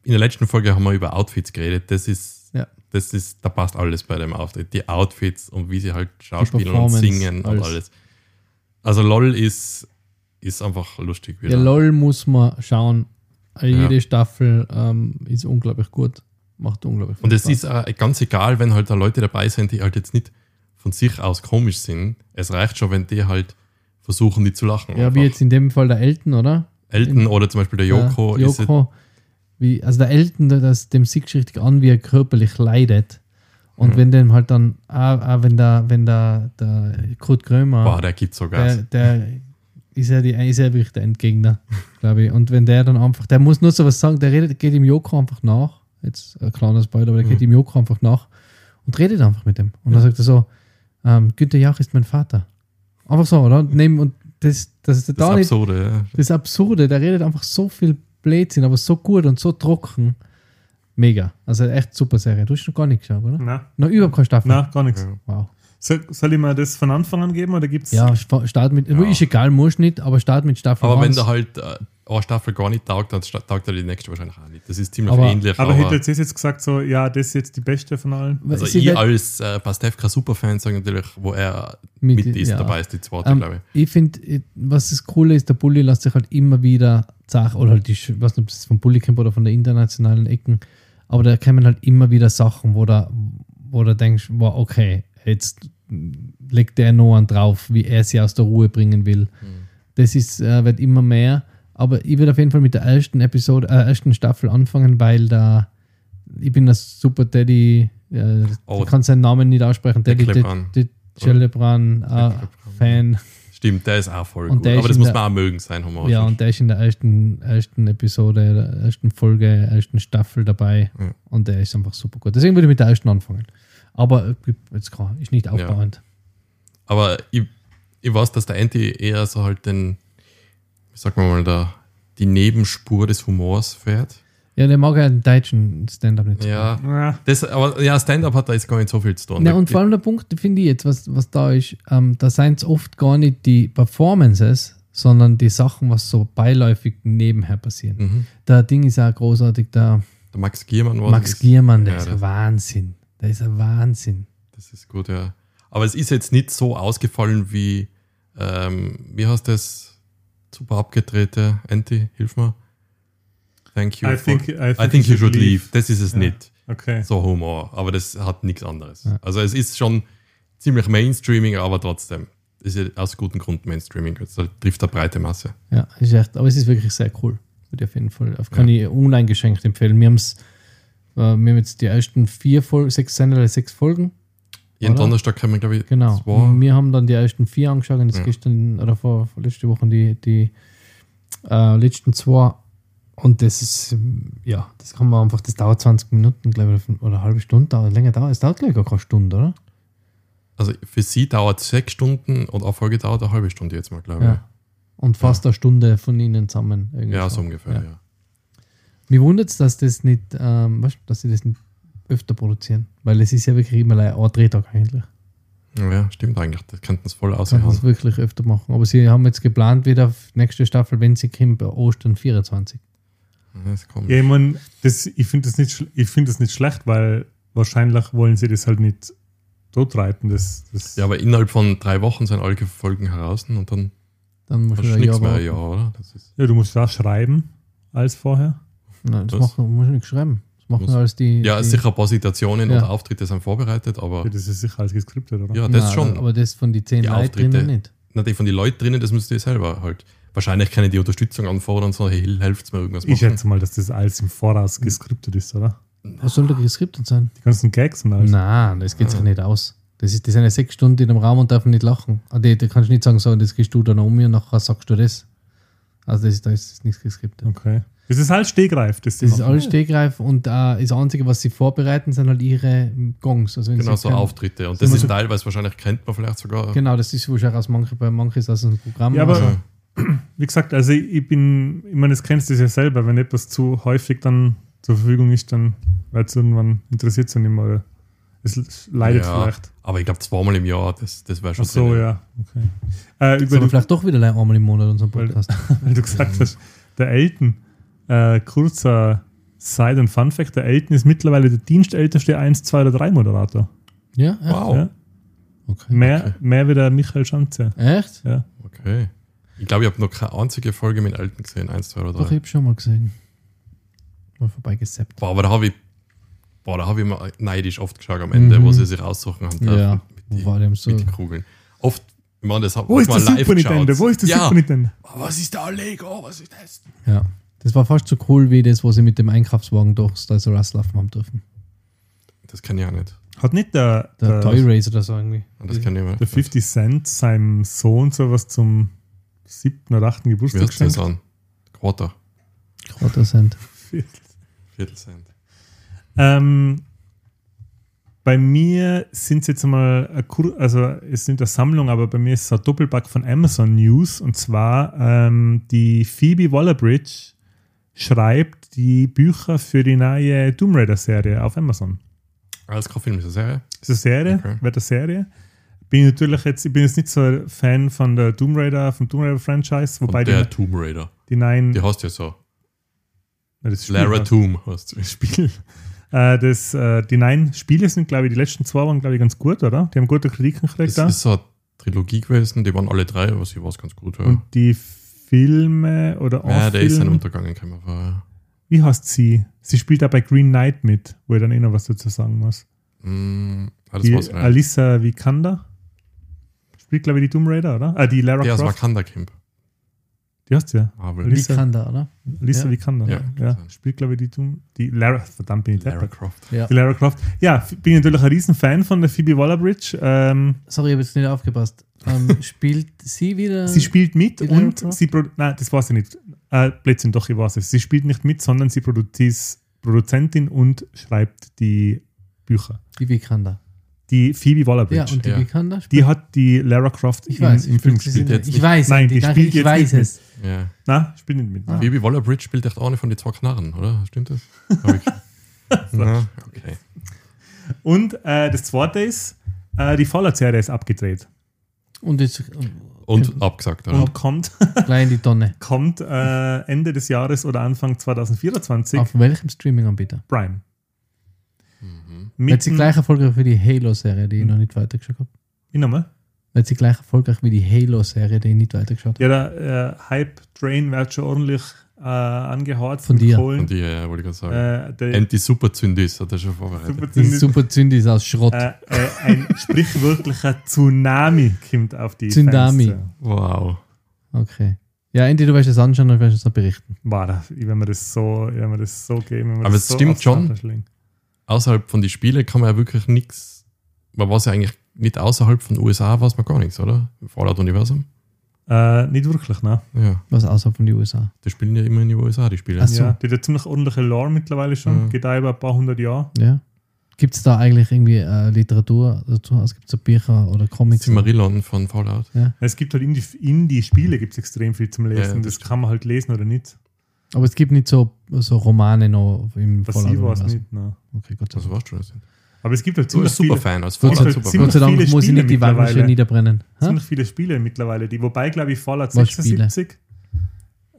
[SPEAKER 1] In der letzten Folge haben wir über Outfits geredet. Das ist,
[SPEAKER 3] Ja.
[SPEAKER 1] das ist, da passt alles bei dem Auftritt. Die Outfits und wie sie halt schauspielen und singen und
[SPEAKER 3] alles.
[SPEAKER 1] alles. Also LOL ist, ist einfach lustig wieder.
[SPEAKER 3] Ja, LOL muss man schauen.
[SPEAKER 1] Ja.
[SPEAKER 3] Jede Staffel ähm, ist unglaublich gut. Macht unglaublich viel
[SPEAKER 1] Und es ist äh, ganz egal, wenn halt da Leute dabei sind, die halt jetzt nicht von sich aus komisch sind. Es reicht schon, wenn die halt versuchen, die zu lachen.
[SPEAKER 3] Ja,
[SPEAKER 1] einfach.
[SPEAKER 3] wie jetzt in dem Fall der Elton, oder?
[SPEAKER 1] Elton oder zum Beispiel der Joko. Es,
[SPEAKER 3] Joko wie, also der Elton, der- das, dem siehst richtig an, wie er körperlich leidet. Und
[SPEAKER 1] Mhm.
[SPEAKER 3] wenn dem halt dann, auch, auch wenn der, wenn der, der Kurt Krömer,
[SPEAKER 1] boah, der gibt so
[SPEAKER 3] der, der ist ja, die, ist ja wirklich der Endgegner, glaube ich. Und wenn der dann einfach, der muss nur so was sagen, der redet, geht ihm Joko einfach nach. Jetzt ein kleiner Spoiler, aber der geht
[SPEAKER 1] Mhm.
[SPEAKER 3] ihm Joko einfach nach und redet einfach mit dem. Und dann sagt er so, ähm, Günther Jauch ist mein Vater. Einfach so, oder? Und, nehmen, und das, das ist
[SPEAKER 1] Das
[SPEAKER 3] da
[SPEAKER 1] ist
[SPEAKER 3] nicht
[SPEAKER 1] absurde. Ja.
[SPEAKER 3] das Absurde, der redet einfach so viel Blödsinn, aber so gut und so trocken. Mega. Also echt super Serie. Du hast noch gar nicht geschaut, oder?
[SPEAKER 2] Na,
[SPEAKER 3] Noch überhaupt keine Staffel.
[SPEAKER 2] na, gar nichts.
[SPEAKER 1] Ja.
[SPEAKER 3] Wow.
[SPEAKER 2] Soll, soll ich mir das von Anfang an geben oder gibt es.
[SPEAKER 3] Ja, sta- start mit,
[SPEAKER 1] Ja.
[SPEAKER 3] ist egal, muss nicht, aber start mit Staffel
[SPEAKER 1] Aber wenn
[SPEAKER 3] 1.
[SPEAKER 1] der halt äh, eine Staffel gar nicht taugt, dann taugt er die nächste wahrscheinlich auch nicht. Das ist ziemlich
[SPEAKER 3] Aber-
[SPEAKER 1] ähnlich.
[SPEAKER 2] Aber
[SPEAKER 1] Aber,
[SPEAKER 2] hätte jetzt jetzt gesagt, so, ja, das ist jetzt die beste von allen.
[SPEAKER 1] also ich als äh, Pastewka Superfan sage natürlich, wo er
[SPEAKER 3] Mit-
[SPEAKER 1] mit, ist,
[SPEAKER 3] ja.
[SPEAKER 1] dabei ist die zweite,
[SPEAKER 3] Ähm,
[SPEAKER 1] glaube ich.
[SPEAKER 3] ich finde, was das Coole ist, der Bulli lässt sich halt immer wieder Sachen, oder halt die, ich weiß nicht, ob es vom Bulli kommt oder von der internationalen Ecken, aber da kommen halt immer wieder Sachen, wo da, wo du denkst, wow, okay, jetzt legt der noch einen drauf, wie er sie aus der Ruhe bringen will. Das ist, äh, wird immer mehr, aber ich würde auf jeden Fall mit der ersten Episode, äh, ersten Staffel anfangen, weil da, ich bin das super Daddy, äh,
[SPEAKER 1] Oh.
[SPEAKER 3] ich kann seinen Namen nicht aussprechen, Daddy. Celebran, äh. Fan.
[SPEAKER 1] Stimmt, der ist auch voll
[SPEAKER 3] Und
[SPEAKER 1] gut. Aber das muss
[SPEAKER 3] der-
[SPEAKER 1] man auch mögen sein, haben wir
[SPEAKER 3] Ja, und der ist in der ersten, ersten Episode, der ersten Folge, ersten Staffel dabei.
[SPEAKER 1] Ja.
[SPEAKER 3] Und der ist einfach super gut. Deswegen würde ich mit der ersten anfangen. Aber äh, jetzt klar, ist nicht aufbauend.
[SPEAKER 1] Aber ich, ich weiß, dass der Anti eher so halt den, wie sagt man mal, da, die Nebenspur des Humors fährt.
[SPEAKER 3] Ja, der mag ja den deutschen Stand-up nicht. so
[SPEAKER 1] Ja,
[SPEAKER 2] Ja,
[SPEAKER 1] das, aber ja, Stand-up hat da jetzt gar nicht so viel zu tun.
[SPEAKER 3] Ja, und vor allem der Punkt, finde ich jetzt, was, was da ist, ähm, da seien es oft gar nicht die Performances, sondern die Sachen, was so beiläufig nebenher passieren.
[SPEAKER 1] mhm.
[SPEAKER 3] Der Ding ist ja großartig, der
[SPEAKER 1] Der Max Giermann war
[SPEAKER 3] Max
[SPEAKER 1] das.
[SPEAKER 3] Giermann, der
[SPEAKER 1] ja,
[SPEAKER 3] ist ein Wahnsinn. Der ist ein Wahnsinn.
[SPEAKER 1] Das ist gut, ja. Aber es ist jetzt nicht so ausgefallen wie, ähm, wie heißt das? Super abgedrehte Anti, hilf mir. Thank you.
[SPEAKER 2] I
[SPEAKER 1] for-
[SPEAKER 2] think, I think,
[SPEAKER 1] I think you should leave. Das ist es
[SPEAKER 2] Ja.
[SPEAKER 1] nicht.
[SPEAKER 2] Okay.
[SPEAKER 1] So Humor. Aber das hat nichts anderes.
[SPEAKER 3] Ja.
[SPEAKER 1] Also es ist schon ziemlich Mainstreaming, aber trotzdem. Ist ja aus gutem Grund Mainstreaming. Das trifft eine breite Masse.
[SPEAKER 3] Ja, ist echt, aber es ist wirklich sehr cool. Würde ich auf jeden Fall, auf kann ich uneingeschränkt empfehlen. Wir, äh, wir haben jetzt die ersten vier Folgen, sechs sechs Folgen.
[SPEAKER 1] Jeden
[SPEAKER 3] Oder?
[SPEAKER 1] Donnerstag kann man, glaube ich,
[SPEAKER 3] Genau.
[SPEAKER 1] zwei.
[SPEAKER 3] Wir haben dann die ersten vier angeschaut und jetzt
[SPEAKER 1] Ja.
[SPEAKER 3] gestern oder vor, vor letzte Woche die, die äh, letzten zwei. Und das ist, ja, das kann man einfach, das dauert 20 Minuten, glaube ich, oder eine halbe Stunde, dauert, länger dauert. Es dauert, glaube ich, gar keine Stunde, oder?
[SPEAKER 1] Also für sie dauert es sechs Stunden und eine Folge dauert eine halbe Stunde jetzt mal, glaube
[SPEAKER 3] Ja. Und fast eine Stunde von ihnen zusammen.
[SPEAKER 1] ich. Ja, so ungefähr,
[SPEAKER 3] Ja.
[SPEAKER 1] ja.
[SPEAKER 3] Mir wundert es, dass das nicht, ähm, weißt, dass sie das nicht öfter produzieren. Weil es ist ja wirklich immer ein Drehtag eigentlich.
[SPEAKER 1] Ja, stimmt eigentlich. Das könnten es voll
[SPEAKER 3] Sie
[SPEAKER 1] aussehen.
[SPEAKER 3] können das wirklich öfter machen. Aber sie haben jetzt geplant, wieder auf nächste Staffel, wenn sie kommt, bei Ostern 24.
[SPEAKER 1] Das kommt.
[SPEAKER 2] Ja, ich mein, das, ich finde das, nicht ich find das nicht schlecht, weil wahrscheinlich wollen sie das halt nicht totreiten. Das, das,
[SPEAKER 1] Ja, aber innerhalb von drei Wochen sind alle Folgen heraus und dann
[SPEAKER 3] Dann muss
[SPEAKER 1] hast
[SPEAKER 3] ich
[SPEAKER 1] du
[SPEAKER 3] ein
[SPEAKER 1] nichts
[SPEAKER 3] Jahr
[SPEAKER 1] mehr,
[SPEAKER 3] warten.
[SPEAKER 1] ja, oder? Das ist,
[SPEAKER 2] ja, du musst da schreiben als vorher.
[SPEAKER 3] Nein, das machen, muss ich nicht schreiben. Das machen
[SPEAKER 1] Was?
[SPEAKER 3] alles die.
[SPEAKER 1] Ja,
[SPEAKER 3] die,
[SPEAKER 1] sicher ein paar Situationen
[SPEAKER 3] Ja.
[SPEAKER 1] oder Auftritte sind vorbereitet, aber
[SPEAKER 2] Ja, das ist sicher alles geskriptet, oder?
[SPEAKER 1] ja, das
[SPEAKER 3] Nein,
[SPEAKER 1] schon.
[SPEAKER 3] Aber das von die zehn Leuten
[SPEAKER 1] Auftritte.
[SPEAKER 3] drinnen nicht.
[SPEAKER 1] Na, die von den Leuten drinnen, das müsst ihr selber halt. Wahrscheinlich können die Unterstützung anfordern und so, hey, helft mir irgendwas
[SPEAKER 2] Ich
[SPEAKER 1] machen.
[SPEAKER 2] schätze mal, dass das alles im Voraus geskriptet ist, oder?
[SPEAKER 3] Was soll da geskriptet sein?
[SPEAKER 2] Die ganzen Gags und alles.
[SPEAKER 3] Nein, das geht sich nicht aus. Das ist, die sind ja sechs Stunden in einem Raum und dürfen nicht lachen. Ah, da kannst du nicht sagen, so, das gehst du dann um mir und nachher sagst du das. Also das, da ist nichts geskriptet.
[SPEAKER 2] Okay. Das ist halt Stehgreif. Das,
[SPEAKER 3] Das ist alles Stegreif und äh, das Einzige, was sie vorbereiten, sind halt ihre Gongs. Also
[SPEAKER 1] Genau, so
[SPEAKER 3] kein-
[SPEAKER 1] Auftritte. Und das
[SPEAKER 2] So-
[SPEAKER 1] ist teilweise wahrscheinlich kennt man vielleicht sogar.
[SPEAKER 3] Genau, das ist wahrscheinlich aus manche, bei manchen ist das ein Programm.
[SPEAKER 2] Ja, aber-
[SPEAKER 3] also,
[SPEAKER 2] Wie gesagt, also ich, bin, ich meine, das kennst du ja selber, wenn etwas zu häufig dann zur Verfügung ist, dann wird es irgendwann interessiert es nicht mehr. Oder es leidet
[SPEAKER 1] Ja,
[SPEAKER 2] vielleicht.
[SPEAKER 1] Aber ich glaube, zweimal im Jahr, das, das wäre schon
[SPEAKER 2] Ach so,
[SPEAKER 1] drin.
[SPEAKER 2] ja. Okay. Äh, über
[SPEAKER 3] sollen vielleicht doch wieder einmal im Monat unseren
[SPEAKER 2] Weil-
[SPEAKER 3] Podcast.
[SPEAKER 2] weil du gesagt hast, der Elton, äh, kurzer Side- und Fun-Fact: der Elton ist mittlerweile der dienstälteste 1, 2 oder 3 Moderator.
[SPEAKER 3] Ja, echt?
[SPEAKER 1] Wow.
[SPEAKER 2] Ja.
[SPEAKER 3] Okay.
[SPEAKER 2] Mehr,
[SPEAKER 1] Okay.
[SPEAKER 2] mehr wie der Michael Schanze.
[SPEAKER 3] Echt?
[SPEAKER 2] Ja.
[SPEAKER 1] Okay. Ich glaube, ich habe noch keine einzige Folge mit Alten gesehen. Eins, zwei oder
[SPEAKER 3] Doch,
[SPEAKER 1] drei.
[SPEAKER 3] ich habe schon mal gesehen. Mal vorbeigesappt.
[SPEAKER 1] Boah, aber da habe ich, boah, da habe ich mal neidisch oft geschaut am Ende,
[SPEAKER 3] Mhm.
[SPEAKER 1] wo sie sich aussuchen haben
[SPEAKER 3] Ja,
[SPEAKER 1] mit,
[SPEAKER 3] wo
[SPEAKER 1] die,
[SPEAKER 3] war dem so?
[SPEAKER 1] mit den Kugeln. Oft, ich meine, das hat
[SPEAKER 2] Wo ist
[SPEAKER 1] mal
[SPEAKER 2] der Super Nintendo? Wo ist der
[SPEAKER 1] ja.
[SPEAKER 2] Super Nintendo?
[SPEAKER 1] Was ist da Lego? Was ist das?
[SPEAKER 3] Ja. Das war fast so cool wie das, wo sie mit dem Einkaufswagen durchs Toys R Us laufen haben dürfen.
[SPEAKER 1] Das kann ich auch nicht.
[SPEAKER 2] Hat nicht der,
[SPEAKER 3] Der
[SPEAKER 2] der,
[SPEAKER 3] Toy Race oder so irgendwie.
[SPEAKER 1] Das kann ich nicht.
[SPEAKER 2] der 50 Cent seinem Sohn sowas zum siebten oder achten Geburtstag geschenkt?
[SPEAKER 1] an? Quarter.
[SPEAKER 3] Quarter Cent.
[SPEAKER 1] Viertel Cent.
[SPEAKER 2] Ähm, bei mir sind es jetzt mal, also es sind eine Sammlung, aber bei mir ist es ein Doppelpack von Amazon News und zwar ähm, die Phoebe Waller-Bridge schreibt die Bücher für die neue Tomb Raider-Serie auf Amazon.
[SPEAKER 1] Alles kein Film, ist eine Serie.
[SPEAKER 2] Das ist eine Serie,
[SPEAKER 1] Okay.
[SPEAKER 2] wird eine Serie. Bin ich natürlich jetzt, ich bin jetzt nicht so ein Fan von der Tomb Raider, vom Tomb Raider Franchise, wobei
[SPEAKER 1] der
[SPEAKER 2] die,
[SPEAKER 1] Tomb Raider.
[SPEAKER 2] die neuen,
[SPEAKER 1] Die heißt ja so.
[SPEAKER 2] Na, das Spiel
[SPEAKER 1] Lara Tomb heißt sie.
[SPEAKER 2] Spiel. Äh, das, äh, die neuen Spiele sind, glaube ich, die letzten zwei waren, glaube ich, ganz gut, oder? Die haben gute Kritiken
[SPEAKER 1] Das
[SPEAKER 2] gekriegt. da.
[SPEAKER 1] ist so eine Trilogie gewesen, die waren alle drei, was ich weiß, ganz gut. Ja,
[SPEAKER 2] Und die Filme oder
[SPEAKER 1] ja der ist ein Untergang, kann man
[SPEAKER 2] wie heißt sie? Sie spielt da bei Green Knight mit, wo ich dann eh noch was dazu sagen muss.
[SPEAKER 1] Mm, ah,
[SPEAKER 2] Die. Alissa Vikander spielt, glaube ich, die Tomb Raider, oder? Ah, die Lara
[SPEAKER 1] aus
[SPEAKER 2] Croft.
[SPEAKER 1] Wakanda Camp.
[SPEAKER 2] Die heißt ja.
[SPEAKER 1] Marvel.
[SPEAKER 3] Wie kann da, oder?
[SPEAKER 2] Alissa
[SPEAKER 3] Ja.
[SPEAKER 2] Vikander.
[SPEAKER 1] Ja,
[SPEAKER 2] Ja,
[SPEAKER 1] kann
[SPEAKER 2] ja. Spielt, glaube ich, die Tomb die Lara, verdammt, bin ich
[SPEAKER 1] Lara
[SPEAKER 2] deppert.
[SPEAKER 1] Croft.
[SPEAKER 3] Ja.
[SPEAKER 2] Die Lara Croft. Ja, bin natürlich ein riesen Fan von der Phoebe Waller-Bridge. Ähm,
[SPEAKER 3] Sorry, ich habe jetzt nicht aufgepasst. Ähm, spielt sie wieder?
[SPEAKER 2] Sie spielt mit und
[SPEAKER 3] Croft?
[SPEAKER 2] sie produ- Nein, das weiß ich nicht. Äh, Blödsinn, doch, ich weiß es. Sie spielt nicht mit, sondern sie ist Produzentin und schreibt die Bücher.
[SPEAKER 3] die Vikander.
[SPEAKER 2] Die Phoebe
[SPEAKER 3] Ja,
[SPEAKER 2] Waller-Bridge.
[SPEAKER 3] und die
[SPEAKER 1] Ja.
[SPEAKER 3] Vikander?
[SPEAKER 2] die hat die Lara Croft
[SPEAKER 3] ich
[SPEAKER 2] im,
[SPEAKER 3] weiß,
[SPEAKER 2] im
[SPEAKER 3] ich
[SPEAKER 2] Film gespielt.
[SPEAKER 1] jetzt
[SPEAKER 3] Ich weiß,
[SPEAKER 2] Nein,
[SPEAKER 3] die
[SPEAKER 2] die spielt
[SPEAKER 3] ich
[SPEAKER 2] jetzt
[SPEAKER 3] weiß
[SPEAKER 2] nicht
[SPEAKER 3] es.
[SPEAKER 1] Ja.
[SPEAKER 2] Nein, spielt nicht mit.
[SPEAKER 3] Ah.
[SPEAKER 1] Phoebe Waller-Bridge spielt echt eine von den zwei Knarren, oder? Stimmt das? Hab ich- Na, okay.
[SPEAKER 2] Und äh, das zweite ist, äh, die Fallout-Serie ist abgedreht
[SPEAKER 3] Und jetzt
[SPEAKER 1] Und abgesagt, oder?
[SPEAKER 2] und kommt,
[SPEAKER 3] gleich in die Tonne.
[SPEAKER 2] kommt äh, Ende des Jahres oder Anfang 2024
[SPEAKER 3] Auf welchem Streaming-Anbieter?
[SPEAKER 2] Prime.
[SPEAKER 1] Mhm.
[SPEAKER 3] Wird sie gleich erfolgreich wie die Halo-Serie, die ich noch nicht weitergeschaut habe?
[SPEAKER 2] Wie nochmal?
[SPEAKER 3] Wird sie gleich erfolgreich wie die Halo-Serie, die ich nicht weitergeschaut habe?
[SPEAKER 2] Ja, der äh, Hype-Train wird schon ordentlich äh, angehaucht.
[SPEAKER 3] Von dir.
[SPEAKER 2] Kohlen.
[SPEAKER 1] Von dir, ja, wollte ich gerade sagen.
[SPEAKER 2] Äh, der
[SPEAKER 1] Anti-Super-Zündis hat er schon vorbereitet.
[SPEAKER 2] Super
[SPEAKER 3] Die
[SPEAKER 2] Zündis,
[SPEAKER 3] super Zündis aus Schrott.
[SPEAKER 2] äh, äh, ein sprichwörtlicher Tsunami kommt auf die
[SPEAKER 3] Tsunami.
[SPEAKER 2] Fans. zu.
[SPEAKER 1] Wow.
[SPEAKER 3] Okay. Ja, Andy, du wirst es anschauen und wirst es noch berichten.
[SPEAKER 2] War da, wenn wir das so, wenn wir das so geben.
[SPEAKER 1] Aber
[SPEAKER 2] das
[SPEAKER 1] es
[SPEAKER 2] so
[SPEAKER 1] stimmt schon. Außerhalb von den Spielen kann man ja wirklich nichts. Man weiß ja eigentlich nicht außerhalb von den USA, weiß man gar nichts, oder? Im Fallout-Universum.
[SPEAKER 2] Äh, nicht wirklich, ne?
[SPEAKER 1] Ja.
[SPEAKER 3] Was außerhalb von den USA.
[SPEAKER 1] Die spielen ja immer in den USA, die Spiele.
[SPEAKER 3] Ach so.
[SPEAKER 2] Ja, die hat ja ziemlich ordentliche Lore mittlerweile schon.
[SPEAKER 1] Mhm.
[SPEAKER 2] Geht da über ein paar hundert Jahre.
[SPEAKER 3] Ja. Gibt es da eigentlich irgendwie äh, Literatur dazu? Also gibt es da Bücher oder Comics?
[SPEAKER 1] Cimarillon von Fallout.
[SPEAKER 2] Es gibt halt in die, in die Spiele gibt's extrem viel zum Lesen.
[SPEAKER 1] Ja,
[SPEAKER 2] das
[SPEAKER 1] das
[SPEAKER 2] kann man halt lesen oder nicht.
[SPEAKER 3] Aber es gibt nicht so, so Romane noch im
[SPEAKER 2] Was ich weiß nicht. Ne.
[SPEAKER 3] Okay, Gott sei
[SPEAKER 1] Also
[SPEAKER 3] Dank.
[SPEAKER 1] weißt du das nicht.
[SPEAKER 2] Aber es gibt halt ziemlich viele,
[SPEAKER 1] Superfan
[SPEAKER 3] sei-
[SPEAKER 1] Fallout. Superfan.
[SPEAKER 3] Gott sei Dank muss ich nicht die
[SPEAKER 2] mittlerweile.
[SPEAKER 3] niederbrennen. Ha?
[SPEAKER 2] ziemlich viele Spiele mittlerweile, die, wobei, glaube ich, Fallout
[SPEAKER 3] Was Spiele?
[SPEAKER 2] 76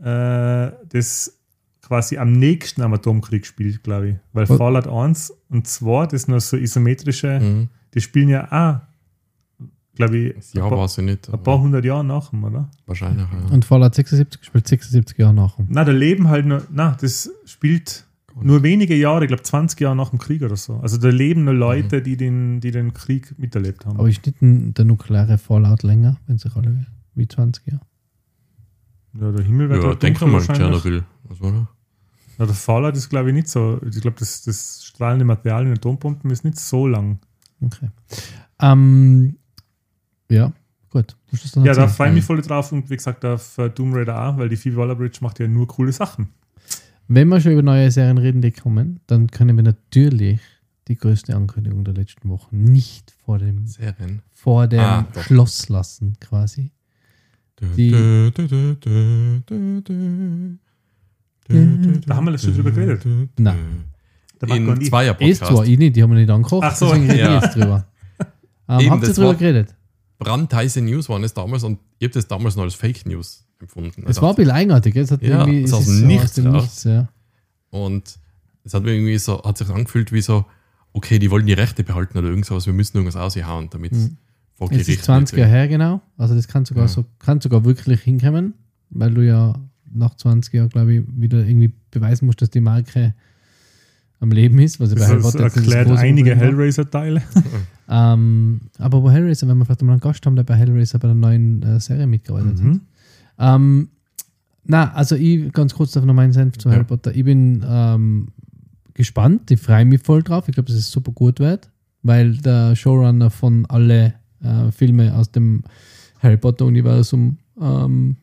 [SPEAKER 2] äh, das quasi am nächsten am Atomkrieg spielt, glaube ich. Weil
[SPEAKER 3] Was?
[SPEAKER 2] Fallout 1 und 2, das nur so isometrische,
[SPEAKER 1] Mhm.
[SPEAKER 2] die spielen ja auch, glaube ich,
[SPEAKER 1] Das Jahr
[SPEAKER 2] ein, paar,
[SPEAKER 1] weiß ich nicht.
[SPEAKER 2] ein paar hundert Jahre nach dem, oder?
[SPEAKER 1] Wahrscheinlich, ja.
[SPEAKER 3] Und Fallout 76 spielt 76 Jahre nach.
[SPEAKER 2] Na, da leben halt nur, na, das spielt nur wenige Jahre, ich glaube 20 Jahre nach dem Krieg oder so. Also da leben nur Leute, die, den, die den Krieg miterlebt haben.
[SPEAKER 3] Aber ist nicht der nukleare Fallout länger, wenn sich alle wie 20 Jahre?
[SPEAKER 2] ja, der Himmel wird
[SPEAKER 1] Ja,
[SPEAKER 2] halt
[SPEAKER 1] denk mal. Tschernobyl. Was war da?
[SPEAKER 2] Ja, der Fallout ist glaube ich nicht so. Ich glaube, das, das strahlende Material in Atombomben ist nicht so lang.
[SPEAKER 3] Okay. Ähm, ja, gut.
[SPEAKER 2] Ja, da freue ich mich voll drauf und wie gesagt auf äh, Doom Raider auch, weil die Phoebe Waller-Bridge macht ja nur coole Sachen.
[SPEAKER 3] Wenn wir schon über neue Serien reden, die kommen, dann können wir natürlich die größte Ankündigung der letzten Wochen nicht vor dem,
[SPEAKER 1] Serien.
[SPEAKER 3] vor dem
[SPEAKER 1] Ah.
[SPEAKER 3] Schloss lassen, quasi. Die-.
[SPEAKER 2] Da haben wir schon drüber geredet.
[SPEAKER 3] Nein.
[SPEAKER 1] In zweier
[SPEAKER 3] Ist zwar,
[SPEAKER 1] Podcast.
[SPEAKER 3] ich nicht, die haben wir nicht angekocht,
[SPEAKER 2] Ach so,
[SPEAKER 3] deswegen rede
[SPEAKER 1] ja.
[SPEAKER 3] ich jetzt drüber. Ähm,
[SPEAKER 1] Eben,
[SPEAKER 3] habt ihr drüber geredet?
[SPEAKER 1] Brandheiße News waren es damals und ich habe das damals noch als Fake News empfunden.
[SPEAKER 3] Es war ein bisschen eigenartig. Es hat
[SPEAKER 1] Ja,
[SPEAKER 3] irgendwie,
[SPEAKER 1] es
[SPEAKER 3] es
[SPEAKER 1] aus dem
[SPEAKER 3] so
[SPEAKER 1] Nichts raus.
[SPEAKER 3] Nichts, ja.
[SPEAKER 1] Und es hat mir irgendwie so, hat sich angefühlt wie so, okay, die wollen die Rechte behalten oder irgend sowas, wir müssen irgendwas aushauen, damit es
[SPEAKER 3] Mhm.
[SPEAKER 1] vor
[SPEAKER 3] Es
[SPEAKER 1] Gericht
[SPEAKER 3] ist 20 Jahre her, genau. Also das kann sogar
[SPEAKER 1] Ja.
[SPEAKER 3] so, kann sogar wirklich hinkommen, weil du ja nach 20 Jahren, glaube ich, wieder irgendwie beweisen musst, dass die Marke am Leben ist. Was
[SPEAKER 2] Das, das erklärt einige. Hellraiser-Teile.
[SPEAKER 3] Ähm, aber wo Hellraiser, wenn wir vielleicht mal einen Gast haben, der bei Hellraiser bei der neuen äh, Serie mitgearbeitet hat. Ähm, na, also ich ganz kurz auf noch meinen Senf zu
[SPEAKER 1] Ja.
[SPEAKER 3] Harry Potter. Ich bin ähm, gespannt, ich freue mich voll drauf. Ich glaube, dass es super gut wird, weil der Showrunner von alle äh, Filme aus dem Harry Potter-Universum ähm,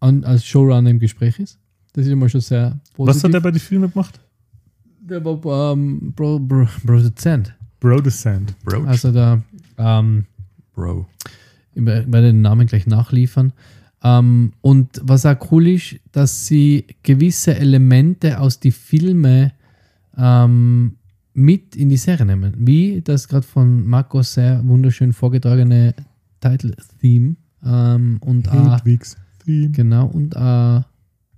[SPEAKER 3] an, als Showrunner im Gespräch ist. Das ist immer schon sehr positiv.
[SPEAKER 2] Was hat er bei den Filmen gemacht?
[SPEAKER 3] Der war ähm, Bro, Bro, Produzent.
[SPEAKER 2] Bro the Sand.
[SPEAKER 1] Bro,
[SPEAKER 3] Also der ähm,
[SPEAKER 1] Bro.
[SPEAKER 3] Ich werde den Namen gleich nachliefern. Ähm, und was auch cool ist, dass sie gewisse Elemente aus die Filme ähm, mit in die Serie nehmen. Wie das gerade von Marco sehr wunderschön vorgetragene Title-Theme ähm, und auch,
[SPEAKER 2] Hedwigs Theme.
[SPEAKER 3] genau, und auch,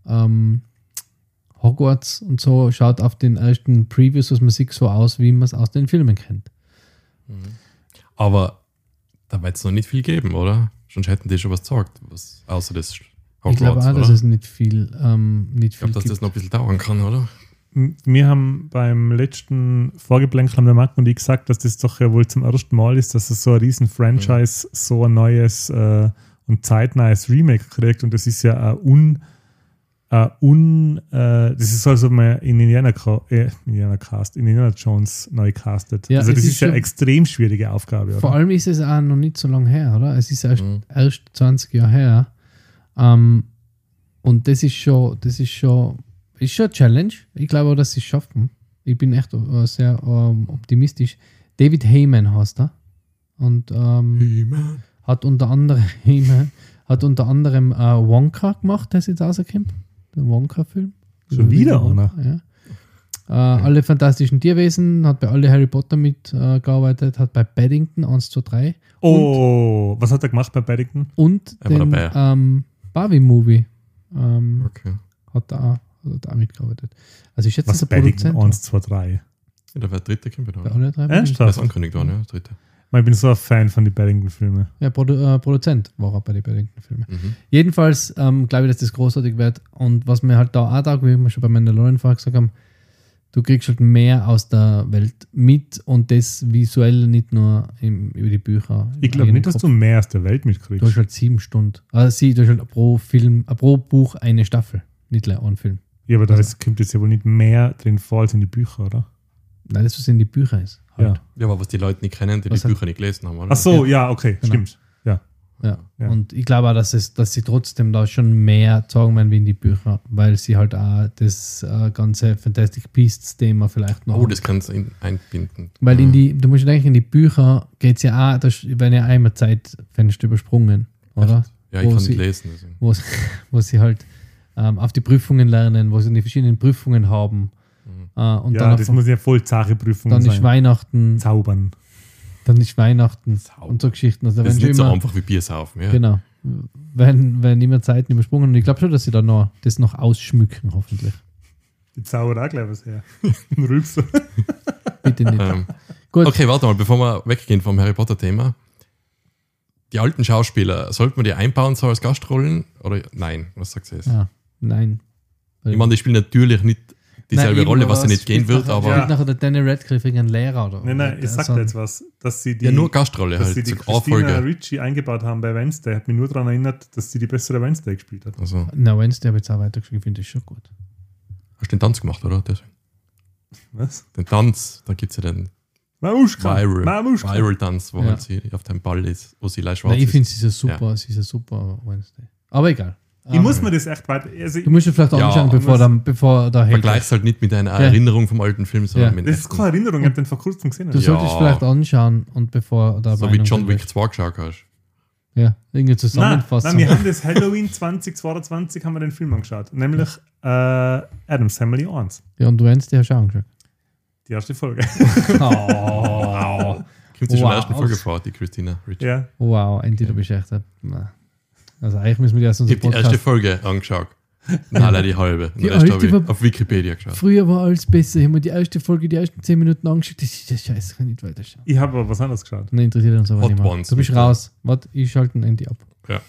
[SPEAKER 3] ähm, Hogwarts und so schaut auf den ersten Previews, was man sieht, so aus, wie man es aus den Filmen kennt.
[SPEAKER 1] Aber da wird es noch nicht viel geben, oder? Sonst hätten die schon was gesagt, was, außer das
[SPEAKER 3] ich glaube
[SPEAKER 1] Hogwarts,
[SPEAKER 3] auch, dass
[SPEAKER 1] oder?
[SPEAKER 3] es nicht viel, ähm, nicht
[SPEAKER 1] Ich
[SPEAKER 3] viel
[SPEAKER 1] glaube, dass
[SPEAKER 3] gibt.
[SPEAKER 1] das noch ein bisschen dauern kann, oder?
[SPEAKER 2] Wir haben beim letzten Vorgeplänkel haben der Marc und ich gesagt, dass das doch ja wohl zum ersten Mal ist, dass es so ein riesen Franchise so ein neues äh, und zeitnahes Remake kriegt und das ist ja ein un, ein un äh, das ist so, als ob man in Indiana, äh, Indiana Cast, in Indiana Jones neu castet.
[SPEAKER 3] Ja,
[SPEAKER 2] also das
[SPEAKER 3] ist
[SPEAKER 2] ist, ja eine extrem schwierige Aufgabe. Oder?
[SPEAKER 3] Vor allem ist es auch noch nicht so lange her, oder? Es ist erst,
[SPEAKER 1] Mhm.
[SPEAKER 3] erst 20 Jahre her. Ähm, und das ist schon, das ist schon, ist schon eine Challenge. Ich glaube auch, dass sie es schaffen. Ich bin echt äh, sehr ähm, optimistisch. David Heyman heißt er. Und ähm, hat unter anderem Heyman, hat unter anderem äh, Wonka gemacht, der jetzt rausgekommen. Der Wonka-Film.
[SPEAKER 2] Schon wieder einer?
[SPEAKER 3] Ja. Äh, Alle fantastischen Tierwesen, hat bei alle Harry Potter mitgearbeitet, hat bei Paddington 1, 2, 3
[SPEAKER 2] oh, was hat er gemacht bei Paddington?
[SPEAKER 3] und
[SPEAKER 1] Er war
[SPEAKER 3] den ähm, Barbie-Movie ähm,
[SPEAKER 1] Okay.
[SPEAKER 3] hat er auch, da mitgearbeitet. Also ich schätze,
[SPEAKER 2] Was
[SPEAKER 3] der
[SPEAKER 2] Paddington
[SPEAKER 3] Produzent
[SPEAKER 2] 1, 2, 3.
[SPEAKER 1] Ja, da wird der dritte kommen,
[SPEAKER 3] bei
[SPEAKER 1] oder?
[SPEAKER 3] alle drei.
[SPEAKER 2] Ernsthaft?
[SPEAKER 1] Der ist angekündigt worden, ja, dritte.
[SPEAKER 2] Ich bin so ein Fan von den Paddington-Filmen.
[SPEAKER 3] Ja, Produ äh, Produzent war er bei den Paddington-Filmen.
[SPEAKER 1] Mhm.
[SPEAKER 3] Jedenfalls ähm, glaube ich, dass das großartig wird. Und was mir halt da auch taugt, wie wir schon bei Mandalorian vorher gesagt haben, du kriegst halt mehr aus der Welt mit und das visuell nicht nur im, über die Bücher.
[SPEAKER 2] Ich glaube nicht, dass
[SPEAKER 3] Kopf.
[SPEAKER 2] du mehr aus der Welt
[SPEAKER 3] Du hast
[SPEAKER 2] mitkriegst.
[SPEAKER 3] halt sieben Stunden. Also sie, du hast halt pro Film, äh, pro Buch eine Staffel, nicht gleich ein Film.
[SPEAKER 2] Ja, aber da
[SPEAKER 3] Also-
[SPEAKER 2] ist, kommt jetzt ja wohl nicht mehr drin vor als in die Bücher, oder?
[SPEAKER 3] Nein, das, was in die Bücher ist. Halt.
[SPEAKER 2] Ja.
[SPEAKER 1] Ja, aber was die Leute nicht kennen, die
[SPEAKER 3] Was
[SPEAKER 1] die Bücher nicht gelesen haben, oder?
[SPEAKER 2] Ach so, ja, okay,
[SPEAKER 3] Genau.
[SPEAKER 2] stimmt. Ja.
[SPEAKER 3] Ja.
[SPEAKER 2] Ja.
[SPEAKER 3] Und ich glaube auch, dass, es, dass sie trotzdem da schon mehr sagen werden wie in die Bücher, weil sie halt auch das äh, ganze Fantastic Beasts-Thema vielleicht noch
[SPEAKER 1] Oh,
[SPEAKER 3] haben.
[SPEAKER 1] das kannst du in- einbinden.
[SPEAKER 3] Weil in
[SPEAKER 1] Mhm.
[SPEAKER 3] die, du musst denken, in die Bücher geht es ja auch, da werden ja einmal Zeitfenster übersprungen, oder?
[SPEAKER 1] Ja, ich
[SPEAKER 3] wo
[SPEAKER 1] kann
[SPEAKER 3] sie-
[SPEAKER 1] nicht lesen. Deswegen.
[SPEAKER 3] Wo, sie- wo sie halt ähm, auf die Prüfungen lernen, wo sie die verschiedenen Prüfungen haben. Äh, und
[SPEAKER 2] ja,
[SPEAKER 3] dann,
[SPEAKER 2] das
[SPEAKER 3] auf,
[SPEAKER 2] muss ja voll zahre Prüfung
[SPEAKER 3] dann ist
[SPEAKER 2] sein.
[SPEAKER 3] Weihnachten,
[SPEAKER 2] Zaubern.
[SPEAKER 3] dann ist Weihnachten
[SPEAKER 1] Zaubern.
[SPEAKER 3] und so Geschichten. Also da
[SPEAKER 1] Das ist nicht so
[SPEAKER 3] immer,
[SPEAKER 1] einfach wie Bier saufen. Ja.
[SPEAKER 3] Genau. Werden, werden immer Zeiten übersprungen und ich glaube schon, dass sie da noch das noch ausschmücken, hoffentlich.
[SPEAKER 2] Die zaubern auch gleich was her. Ein Rülpser.
[SPEAKER 3] Bitte nicht.
[SPEAKER 1] Ähm,
[SPEAKER 3] Gut.
[SPEAKER 1] okay, warte mal, bevor wir weggehen vom Harry Potter-Thema. Die alten Schauspieler, sollten wir die einbauen so als Gastrollen? Oder nein, was sagst du jetzt?
[SPEAKER 3] Ja, nein.
[SPEAKER 1] Ich meine, die spielen natürlich nicht dieselbe
[SPEAKER 3] Nein,
[SPEAKER 1] Rolle, was
[SPEAKER 3] es
[SPEAKER 1] nicht gehen wird,
[SPEAKER 3] nachher-
[SPEAKER 1] aber
[SPEAKER 3] Spielt nachher der Danny Radcliffe irgendein Lehrer oder?
[SPEAKER 2] Nein, nein, ich sag
[SPEAKER 3] ein-
[SPEAKER 2] jetzt was. Dass sie die,
[SPEAKER 1] ja, nur Gastrolle
[SPEAKER 2] dass
[SPEAKER 1] halt,
[SPEAKER 2] sie die
[SPEAKER 1] so
[SPEAKER 2] Christina. Ricci eingebaut haben bei Wednesday. Hat mich nur daran erinnert, dass sie die bessere Wednesday gespielt hat.
[SPEAKER 1] Also,
[SPEAKER 3] Na, Wednesday habe ich jetzt auch weitergeschrieben, finde ich schon gut.
[SPEAKER 1] hast du den Tanz gemacht, oder? Deswegen.
[SPEAKER 2] Was?
[SPEAKER 1] Den Tanz, da gibt es ja den
[SPEAKER 2] Mamuschka.
[SPEAKER 1] Viral,
[SPEAKER 2] Mamuschka.
[SPEAKER 1] Viral-Tanz, wo
[SPEAKER 3] Ja.
[SPEAKER 1] halt sie auf dem Ball ist, wo sie leicht schwarz
[SPEAKER 3] Nein, ich
[SPEAKER 1] ist.
[SPEAKER 3] finde, sie ist ein super, sie ist ein super Wednesday. Aber egal.
[SPEAKER 2] Ich
[SPEAKER 3] Ähm,
[SPEAKER 2] muss mir das echt weiter. Also,
[SPEAKER 3] Du musst dir vielleicht
[SPEAKER 1] Ja,
[SPEAKER 3] anschauen, bevor, dann, bevor der Hate
[SPEAKER 1] Vergleich's halt nicht mit einer
[SPEAKER 3] Ja.
[SPEAKER 1] Erinnerung vom alten Film, sondern
[SPEAKER 3] Ja.
[SPEAKER 1] mit
[SPEAKER 2] das ist
[SPEAKER 1] echten.
[SPEAKER 2] keine Erinnerung, ich habe den vor kurzem gesehen.
[SPEAKER 3] Du
[SPEAKER 1] Ja.
[SPEAKER 3] solltest vielleicht anschauen und bevor da
[SPEAKER 1] So wie John Wick
[SPEAKER 3] bist.
[SPEAKER 1] 2 geschaut hast.
[SPEAKER 3] Ja, irgendeine
[SPEAKER 2] Nein,
[SPEAKER 3] Zusammenfassung.
[SPEAKER 2] nein, wir haben das Halloween 2022 haben wir den Film angeschaut. Nämlich äh, Adams Family 1.
[SPEAKER 3] ja, und Wednesday hast du auch angeschaut.
[SPEAKER 2] Die erste Folge.
[SPEAKER 3] Oh,
[SPEAKER 1] Kommt sie schon in
[SPEAKER 3] Wow.
[SPEAKER 1] der ersten Folge vor, die Christina Ricci.
[SPEAKER 2] ja.
[SPEAKER 3] wow, endlich, du bist echt. ein- na. Also, eigentlich müssen wir die erst
[SPEAKER 1] Ich
[SPEAKER 3] unser
[SPEAKER 1] habe die erste. Folge angeschaut. Nein, leider die halbe.
[SPEAKER 3] Die alte
[SPEAKER 1] habe ich
[SPEAKER 3] war-
[SPEAKER 1] auf Wikipedia geschaut.
[SPEAKER 3] Früher war alles besser. Ich habe mir die erste Folge, die ersten 10 Minuten angeschaut. Das ist ja scheiße, kann nicht weiterschauen.
[SPEAKER 2] Ich habe aber was anderes geschaut.
[SPEAKER 3] Nein, interessiert uns aber
[SPEAKER 1] Hot
[SPEAKER 3] nicht mehr.
[SPEAKER 1] Ones
[SPEAKER 3] Du bist
[SPEAKER 1] mit der-
[SPEAKER 3] raus. Warte, ich schalte den Handy ab.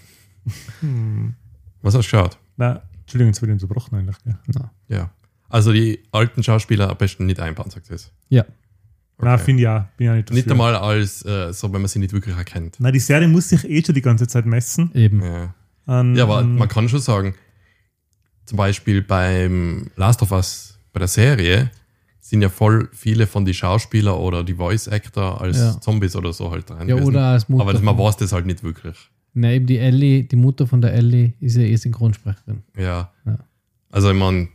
[SPEAKER 2] Hm.
[SPEAKER 1] Was hast du geschaut?
[SPEAKER 2] Na, Entschuldigung, jetzt wurde ich unterbrochen eigentlich. Gell?
[SPEAKER 1] Ja. Also die alten Schauspieler am besten nicht einbauen, sagt es.
[SPEAKER 3] Ja.
[SPEAKER 2] Na,
[SPEAKER 1] Okay.
[SPEAKER 2] finde ich ja. Bin ja nicht dafür.
[SPEAKER 1] Nicht einmal als, äh, so wenn man sie nicht wirklich erkennt.
[SPEAKER 2] Na, die Serie muss sich eh schon die ganze Zeit messen.
[SPEAKER 3] Eben.
[SPEAKER 1] Ja,
[SPEAKER 2] An,
[SPEAKER 1] ja aber
[SPEAKER 2] an,
[SPEAKER 1] man kann schon sagen, zum Beispiel beim Last of Us, bei der Serie, sind ja voll viele von die Schauspieler oder die Voice Actor als
[SPEAKER 3] Ja.
[SPEAKER 1] Zombies oder so halt dran
[SPEAKER 3] Ja,
[SPEAKER 1] gewesen.
[SPEAKER 3] oder als Mutter.
[SPEAKER 1] Aber das, man weiß das halt nicht wirklich.
[SPEAKER 3] Nein, eben die Ellie, die Mutter von der Ellie ist ja eh Synchronsprecherin.
[SPEAKER 1] Ja.
[SPEAKER 3] Ja.
[SPEAKER 1] Also ich meine,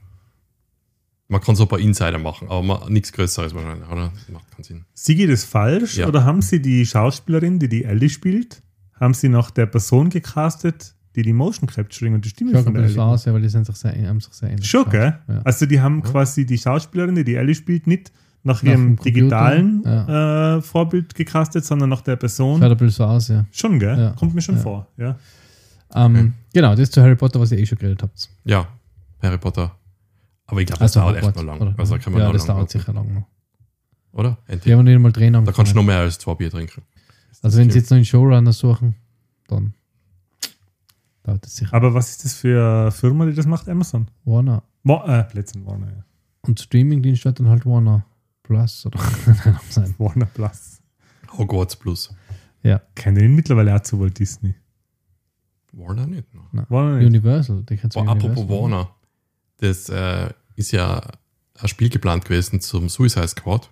[SPEAKER 1] man kann so ein paar Insider machen, aber man, nichts Größeres wahrscheinlich, oder? Das macht keinen Sinn.
[SPEAKER 2] Sie geht es falsch
[SPEAKER 1] Ja.
[SPEAKER 2] oder haben sie die Schauspielerin, die die Ellie spielt, haben sie nach der Person gecastet, die die Motion Capturing und die Stimme
[SPEAKER 3] Schaut
[SPEAKER 2] von
[SPEAKER 3] ein
[SPEAKER 2] der Ellie
[SPEAKER 3] aus, ja, weil die sind sich sehr, haben sich sehr ähnlich.
[SPEAKER 2] Schon, gell?
[SPEAKER 3] Ja.
[SPEAKER 2] Also die haben
[SPEAKER 1] Ja.
[SPEAKER 2] quasi die Schauspielerin, die die Ellie spielt, nicht nach,
[SPEAKER 3] Nach
[SPEAKER 2] ihrem digitalen äh, Vorbild gecastet, sondern nach der Person.
[SPEAKER 3] Schaut ein bisschen so aus, ja.
[SPEAKER 2] Schon, gell?
[SPEAKER 3] Ja.
[SPEAKER 2] Kommt mir schon
[SPEAKER 3] Ja.
[SPEAKER 2] vor, ja.
[SPEAKER 3] Ähm,
[SPEAKER 1] Okay.
[SPEAKER 3] Genau, das zu Harry Potter, was ihr eh schon geredet habt.
[SPEAKER 1] Ja, Harry Potter. Aber ich glaube, das dauert echt
[SPEAKER 3] Hogwarts,
[SPEAKER 1] noch lang.
[SPEAKER 3] oder?
[SPEAKER 1] Also da kann man
[SPEAKER 3] ja,
[SPEAKER 1] noch
[SPEAKER 3] das
[SPEAKER 1] lang
[SPEAKER 3] dauert sicher lang noch.
[SPEAKER 1] Oder? Endlich.
[SPEAKER 3] haben nicht einmal Trainer
[SPEAKER 1] Da kannst du noch mehr als zwei Bier trinken.
[SPEAKER 3] Also wenn sie jetzt noch einen Showrunner suchen, dann dauert das sicher.
[SPEAKER 2] Aber was ist das für eine Firma, die das macht? Amazon.
[SPEAKER 3] Warner.
[SPEAKER 2] Wa äh, letzten Warner, ja.
[SPEAKER 3] Und Streamingdienst hat dann halt Warner Plus oder sein.
[SPEAKER 2] Warner Plus.
[SPEAKER 1] Hogwarts Plus.
[SPEAKER 2] Kennen ihn mittlerweile auch zu Walt Disney.
[SPEAKER 1] Warner nicht. Ne?
[SPEAKER 2] Warner nicht.
[SPEAKER 3] Universal. Die
[SPEAKER 1] Oh, apropos
[SPEAKER 3] Universal.
[SPEAKER 1] Warner. Das äh, ist ja ein Spiel geplant gewesen zum Suicide Squad.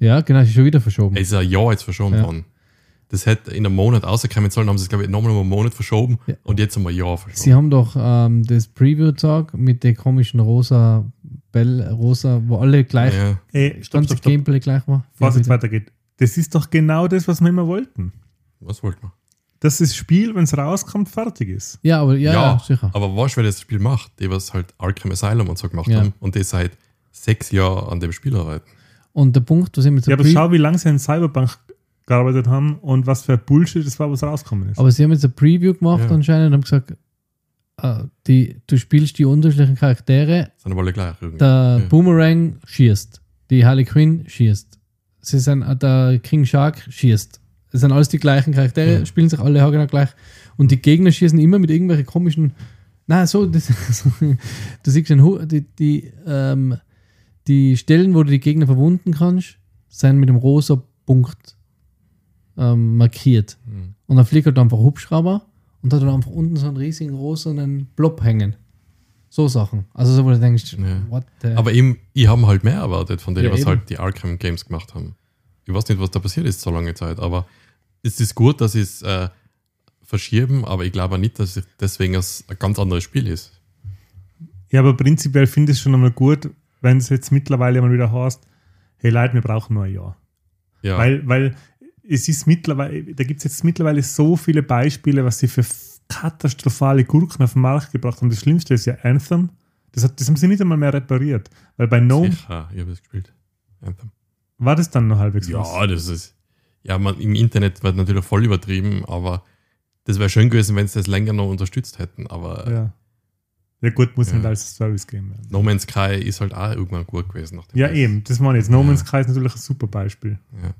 [SPEAKER 3] Ja, genau, ist schon wieder verschoben.
[SPEAKER 1] Er ist ein Jahr jetzt verschoben
[SPEAKER 3] Ja.
[SPEAKER 1] worden. Das hätte in einem Monat rauskommen sollen, haben sie es, glaube ich, nochmal um einen Monat verschoben
[SPEAKER 3] Ja.
[SPEAKER 1] und jetzt um ein Jahr verschoben.
[SPEAKER 3] Sie haben doch ähm, das Preview-Tag mit der komischen rosa Bell, rosa, wo alle gleich,
[SPEAKER 1] ja.
[SPEAKER 2] Ey,
[SPEAKER 3] das
[SPEAKER 2] stopp, stopp, stopp.
[SPEAKER 3] Gameplay gleich war.
[SPEAKER 2] Bevor es
[SPEAKER 3] Ja,
[SPEAKER 2] jetzt weitergeht. Das ist doch genau das, was wir immer wollten.
[SPEAKER 1] Was wollte man?
[SPEAKER 2] Dass das Spiel, wenn es rauskommt, fertig ist.
[SPEAKER 3] ja, aber ja, ja, sicher.
[SPEAKER 1] aber weißt du, wer das Spiel macht? Die, was halt Arkham Asylum und so gemacht
[SPEAKER 3] Ja.
[SPEAKER 1] haben und die seit sechs Jahren an dem Spiel arbeiten.
[SPEAKER 3] Und der Punkt, was ich mit
[SPEAKER 2] Ja, aber schau, wie lange sie an Cyberpunk gearbeitet haben und was für ein Bullshit das war, was rausgekommen ist.
[SPEAKER 3] Aber sie haben jetzt ein Preview gemacht
[SPEAKER 1] Ja.
[SPEAKER 3] anscheinend und haben gesagt, äh, die, du spielst die unterschiedlichen Charaktere.
[SPEAKER 1] Sind aber alle gleich irgendwie.
[SPEAKER 3] Der
[SPEAKER 1] Ja.
[SPEAKER 3] Boomerang schießt. Die Harley Quinn schießt. Sie sind, äh, der King Shark schießt. Es sind alles die gleichen Charaktere,
[SPEAKER 1] Ja.
[SPEAKER 3] spielen sich alle genau gleich. Und die Gegner schießen immer mit irgendwelchen komischen. Na, so, das, du siehst den, Hu- die, die, ähm, die Stellen, wo du die Gegner verwunden kannst, sind mit dem rosa Punkt ähm, markiert.
[SPEAKER 1] Hm.
[SPEAKER 3] Und dann fliegt halt einfach ein Hubschrauber und hat dann einfach unten so einen riesigen rosanen Blob hängen. So Sachen. Also so, wo du denkst,
[SPEAKER 1] Ja.
[SPEAKER 3] what the...
[SPEAKER 1] Aber eben, ich habe halt mehr erwartet von denen,
[SPEAKER 3] Ja,
[SPEAKER 1] was
[SPEAKER 3] eben.
[SPEAKER 1] halt die Arkham Games gemacht haben. Ich weiß nicht, was da passiert ist so lange Zeit, aber es ist gut, dass sie es äh, verschieben, aber ich glaube nicht, dass es deswegen es ein ganz anderes Spiel ist.
[SPEAKER 2] Ja, aber prinzipiell finde ich es schon einmal gut, wenn es jetzt mittlerweile mal wieder heißt, hey Leute, wir brauchen nur ein Jahr.
[SPEAKER 1] Ja,
[SPEAKER 2] Weil, weil es ist mittlerweile, da gibt es jetzt mittlerweile so viele Beispiele, was sie für katastrophale Gurken auf den Markt gebracht haben. Das Schlimmste ist ja Anthem. Das, hat, das haben sie nicht einmal mehr repariert. Weil bei No
[SPEAKER 1] sicher, ich habe es gespielt. Anthem.
[SPEAKER 2] war das dann noch halbwegs
[SPEAKER 1] Ja, das ist. Ja, man, im Internet wird natürlich voll übertrieben, aber das wäre schön gewesen, wenn sie das länger noch unterstützt hätten. Aber
[SPEAKER 2] Ja. Ja, gut, muss
[SPEAKER 1] Ja.
[SPEAKER 2] nicht als Service geben. werden.
[SPEAKER 1] No Man's Sky ist halt auch irgendwann gut gewesen.
[SPEAKER 2] Ja,
[SPEAKER 1] das-
[SPEAKER 2] eben. Das meine ich jetzt. No
[SPEAKER 1] Ja.
[SPEAKER 2] Man's Sky ist natürlich ein super Beispiel.
[SPEAKER 1] Ja.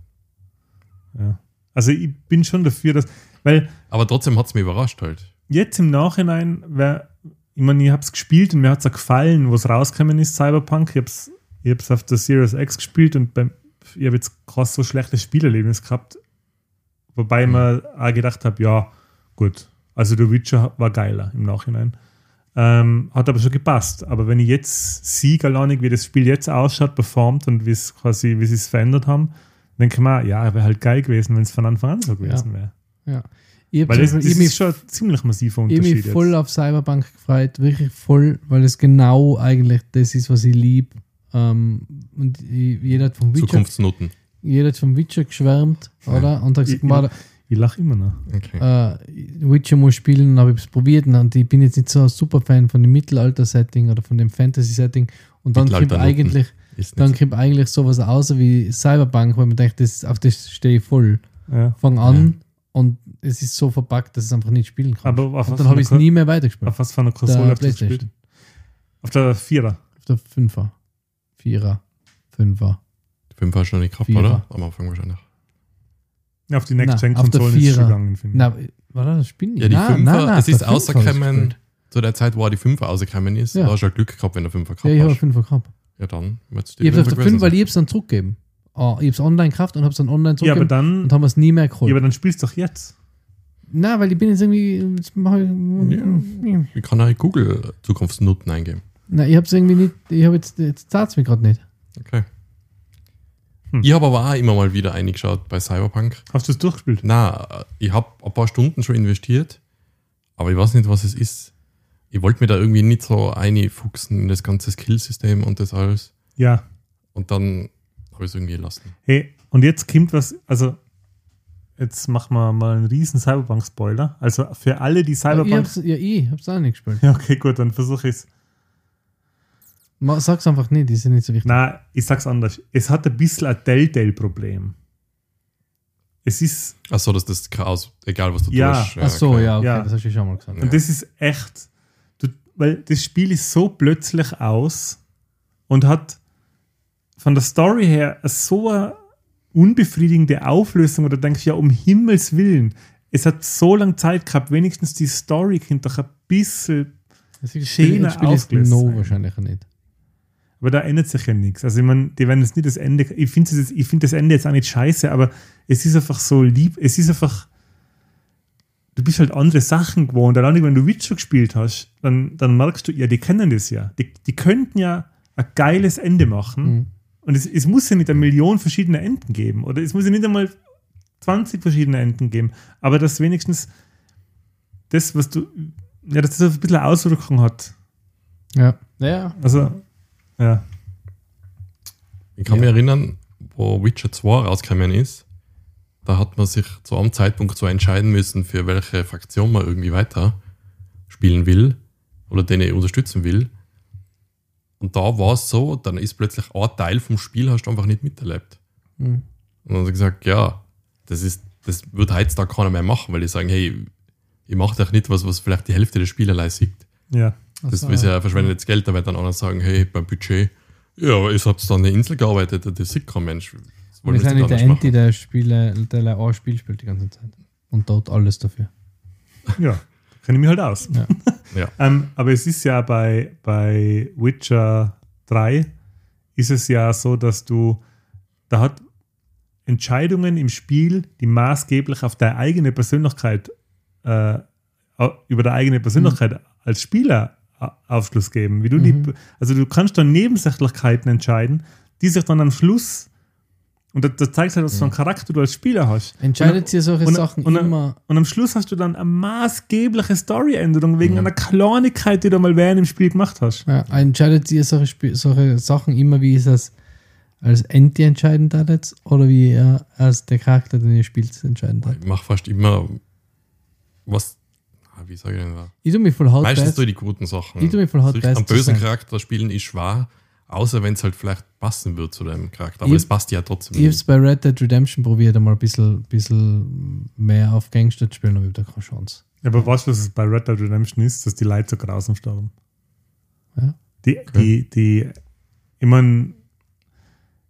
[SPEAKER 2] Ja. Also ich bin schon dafür, dass, weil
[SPEAKER 1] Aber trotzdem hat es mich überrascht halt.
[SPEAKER 2] jetzt im Nachhinein, wär, ich meine, ich habe es gespielt und mir hat es gefallen, wo es rausgekommen ist, Cyberpunk. Ich habe es ich hab's auf der Series X gespielt und beim, ich habe jetzt krass so schlechtes Spielerlebnis gehabt. Wobei ich mir auch gedacht habe, ja, gut, also The Witcher war geiler im Nachhinein. Ähm, hat aber schon gepasst. Aber wenn ich jetzt sehe, gar wie das Spiel jetzt ausschaut, performt und wie es quasi, wie sie es verändert haben, denke ich mir, ja, wäre halt geil gewesen, wenn es von Anfang an so gewesen wäre.
[SPEAKER 3] Ja. Ich
[SPEAKER 2] Weil das, das
[SPEAKER 3] ich mich
[SPEAKER 2] ist schon ein ziemlich massiver
[SPEAKER 3] Ich
[SPEAKER 2] Unterschied.
[SPEAKER 3] mich voll
[SPEAKER 2] jetzt.
[SPEAKER 3] auf Cyberpunk gefreut, wirklich voll, weil es genau eigentlich das ist, was ich lieb. Ähm, und ich, jeder hat vom Witcher,
[SPEAKER 1] Zukunftsnoten.
[SPEAKER 3] jeder hat vom Witcher geschwärmt, oder? Und hat
[SPEAKER 2] Ich-
[SPEAKER 3] gesagt, warte,
[SPEAKER 2] Ich lache immer noch.
[SPEAKER 1] Okay.
[SPEAKER 3] äh, Witcher muss spielen, habe ich es probiert und ich bin jetzt nicht so ein super Fan von dem Mittelalter-Setting oder von dem Fantasy-Setting. Und dann kommt eigentlich, dann kommt eigentlich sowas außer wie Cyberpunk, wo man denkt, das, auf das stehe ich voll.
[SPEAKER 2] Ja.
[SPEAKER 3] Fang an und es ist so verpackt, dass ich es einfach nicht spielen kann.
[SPEAKER 2] Aber auf
[SPEAKER 3] und dann habe ich es nie mehr weitergespielt.
[SPEAKER 2] auf was für einer Konsole
[SPEAKER 3] Der
[SPEAKER 2] hast du gespielt? Auf der Vierer.
[SPEAKER 3] Auf der Fünfer, Vierer, Fünfer.
[SPEAKER 1] Fünf hast du noch nicht gehabt,
[SPEAKER 3] Vierer.
[SPEAKER 1] oder? Am Anfang wahrscheinlich.
[SPEAKER 2] Ja, auf die Next-Gen-Konsolen ist es schon gegangen, finde ich.
[SPEAKER 3] Na, war das Spiel?
[SPEAKER 1] Ja, die
[SPEAKER 3] Nein,
[SPEAKER 1] Fünfer,
[SPEAKER 3] nein, nein,
[SPEAKER 1] es ist
[SPEAKER 3] Fünfer gespielt.
[SPEAKER 1] zu der Zeit, wo auch die Fünfer rausgekommen ist.
[SPEAKER 3] Ja.
[SPEAKER 1] Da hast du ja Glück gehabt, wenn du Fünfer gehabt
[SPEAKER 3] Ja, ich habe
[SPEAKER 1] hast.
[SPEAKER 3] Fünfer gehabt.
[SPEAKER 1] Ja, dann die
[SPEAKER 3] Ich habe es auf
[SPEAKER 1] Fünfer
[SPEAKER 3] der 5, weil ich es dann zurückgegeben. Ah, ich habe es online gekauft und habe es dann online
[SPEAKER 2] Ja, aber
[SPEAKER 3] zurückgegeben
[SPEAKER 2] dann,
[SPEAKER 3] und haben es nie mehr geholt.
[SPEAKER 2] ja, aber dann spielst du doch jetzt.
[SPEAKER 3] Nein, weil ich bin jetzt irgendwie. Jetzt ich, ja.
[SPEAKER 1] Ich kann auch Google Zukunftsnoten eingeben.
[SPEAKER 3] Nein, ich habe es irgendwie nicht. Ich habe jetzt. Jetzt zahlt es mir gerade nicht.
[SPEAKER 1] Okay.
[SPEAKER 2] Hm.
[SPEAKER 1] Ich habe aber auch immer mal wieder eingeschaut bei Cyberpunk.
[SPEAKER 2] Hast du es durchgespielt?
[SPEAKER 1] Na, ich habe ein paar Stunden schon investiert, aber ich weiß nicht, was es ist. Ich wollte mir da irgendwie nicht so einfuchsen in das ganze Skillsystem und das alles.
[SPEAKER 2] Ja.
[SPEAKER 1] Und dann habe ich es irgendwie gelassen.
[SPEAKER 2] Hey, und jetzt kommt was, also jetzt machen wir mal einen riesen Cyberpunk-Spoiler. Also für alle, die
[SPEAKER 3] Ich
[SPEAKER 2] Cyberpunk.
[SPEAKER 3] hab's, ja, ich habe es auch nicht gespielt.
[SPEAKER 2] Ja, okay, gut, dann versuche ich es.
[SPEAKER 3] Sag's einfach nicht, die sind nicht so wichtig.
[SPEAKER 2] Na, ich sag's anders. Es hat ein bisschen ein Telltale-Problem. Es ist,
[SPEAKER 1] Achso, dass das Chaos, egal was du
[SPEAKER 2] Ja.
[SPEAKER 1] tust.
[SPEAKER 3] Ach so,
[SPEAKER 1] okay.
[SPEAKER 3] ja, okay,
[SPEAKER 2] Ja.
[SPEAKER 3] das hast du schon mal gesagt.
[SPEAKER 1] Ja.
[SPEAKER 2] und das ist echt, du, weil das Spiel ist so plötzlich aus und hat von der Story her so eine unbefriedigende Auflösung, wo du denkst, ja, um Himmels Willen, es hat so lange Zeit gehabt, wenigstens die Story könnte doch ein bisschen
[SPEAKER 3] Das ist
[SPEAKER 2] schöner
[SPEAKER 3] das Spiel ist no
[SPEAKER 2] sein.
[SPEAKER 3] wahrscheinlich auch nicht.
[SPEAKER 2] Aber da ändert sich ja nichts. Also ich meine, die werden jetzt nicht das Ende. Ich finde das, ich find das Ende jetzt auch nicht scheiße, aber es ist einfach so lieb. Es ist einfach. Du bist halt andere Sachen gewohnt. Allein wenn du Witcher gespielt hast, dann, dann merkst du, ja, die kennen das ja. Die, die könnten ja ein geiles Ende machen.
[SPEAKER 3] Mhm.
[SPEAKER 2] Und es, es muss ja nicht eine Million verschiedene Enden geben. Oder es muss ja nicht einmal 20 verschiedene Enden geben. Aber dass wenigstens das, was du. Ja, dass das ein bisschen Auswirkung hat.
[SPEAKER 3] Ja. Ja.
[SPEAKER 2] Also, ja.
[SPEAKER 1] Ich kann
[SPEAKER 3] Ja.
[SPEAKER 1] mich erinnern, wo Witcher 2 rausgekommen ist, da hat man sich zu einem Zeitpunkt so entscheiden müssen, für welche Fraktion man irgendwie weiter spielen will oder den ich unterstützen will. Und da war es so, dann ist plötzlich ein Teil vom Spiel hast du einfach nicht miterlebt.
[SPEAKER 3] Mhm.
[SPEAKER 1] Und dann hat er gesagt, ja, das ist, das wird heutzutage keiner mehr machen, weil die sagen, hey, ich mache doch nicht was, was vielleicht die Hälfte der Spielerlei sieht.
[SPEAKER 2] Ja.
[SPEAKER 1] Das
[SPEAKER 3] so,
[SPEAKER 1] ist ja verschwendetes Geld, da wird dann einer sagen, hey, beim Budget, ja, aber ich habt da eine Insel gearbeitet, das sieht kein Mensch. Das wollen
[SPEAKER 3] ist
[SPEAKER 1] wir
[SPEAKER 3] eigentlich
[SPEAKER 1] nicht
[SPEAKER 3] der Enti, der Spiele, der ein Spiel spielt die ganze Zeit. Und dort alles dafür.
[SPEAKER 2] Ja, kenne ich mich halt aus.
[SPEAKER 3] Ja.
[SPEAKER 1] Ja.
[SPEAKER 2] Ähm, aber es ist ja bei, bei Witcher 3 ist es ja so, dass du, da hat Entscheidungen im Spiel, die maßgeblich auf deine eigene Persönlichkeit, äh, über deine eigene Persönlichkeit als Spieler Aufschluss geben. Wie du
[SPEAKER 3] Mhm.
[SPEAKER 2] die, also du kannst dann Nebensächlichkeiten entscheiden, die sich dann am Schluss, und das, das zeigt halt, was für einen Charakter du als Spieler hast.
[SPEAKER 3] Entscheidet
[SPEAKER 2] Und-
[SPEAKER 3] sich solche
[SPEAKER 2] und-
[SPEAKER 3] Sachen
[SPEAKER 2] und-
[SPEAKER 3] immer.
[SPEAKER 2] Und am Schluss hast du dann eine maßgebliche Storyänderung wegen
[SPEAKER 1] Mhm.
[SPEAKER 2] einer Kleinigkeit, die du mal während im Spiel gemacht hast.
[SPEAKER 3] Ja, entscheidet sich solche, solche Sachen immer, wie ist das als Enti entscheiden da jetzt oder wie er als der Charakter, den ihr spielt, entscheiden da.
[SPEAKER 1] Ich mache fast immer was, wie sage ich denn da?
[SPEAKER 3] Ich tue mich voll hart
[SPEAKER 1] Meistens tue ich die guten Sachen.
[SPEAKER 3] Ich tu mich voll hart zu
[SPEAKER 1] bösen. Charakter spielen ist schwer, außer wenn es halt vielleicht passen wird zu dem Charakter. Aber
[SPEAKER 3] Ich-
[SPEAKER 1] es passt ja trotzdem
[SPEAKER 3] Ich habe
[SPEAKER 1] nicht.
[SPEAKER 3] es bei Red Dead Redemption probiert, einmal ein bisschen, bisschen mehr auf Gangster zu spielen, aber ich habe da keine Chance.
[SPEAKER 2] Aber weißt du, was es bei Red Dead Redemption ist? Dass die Leute so grausam sterben.
[SPEAKER 3] Ja.
[SPEAKER 2] Die, die, die, ich meine,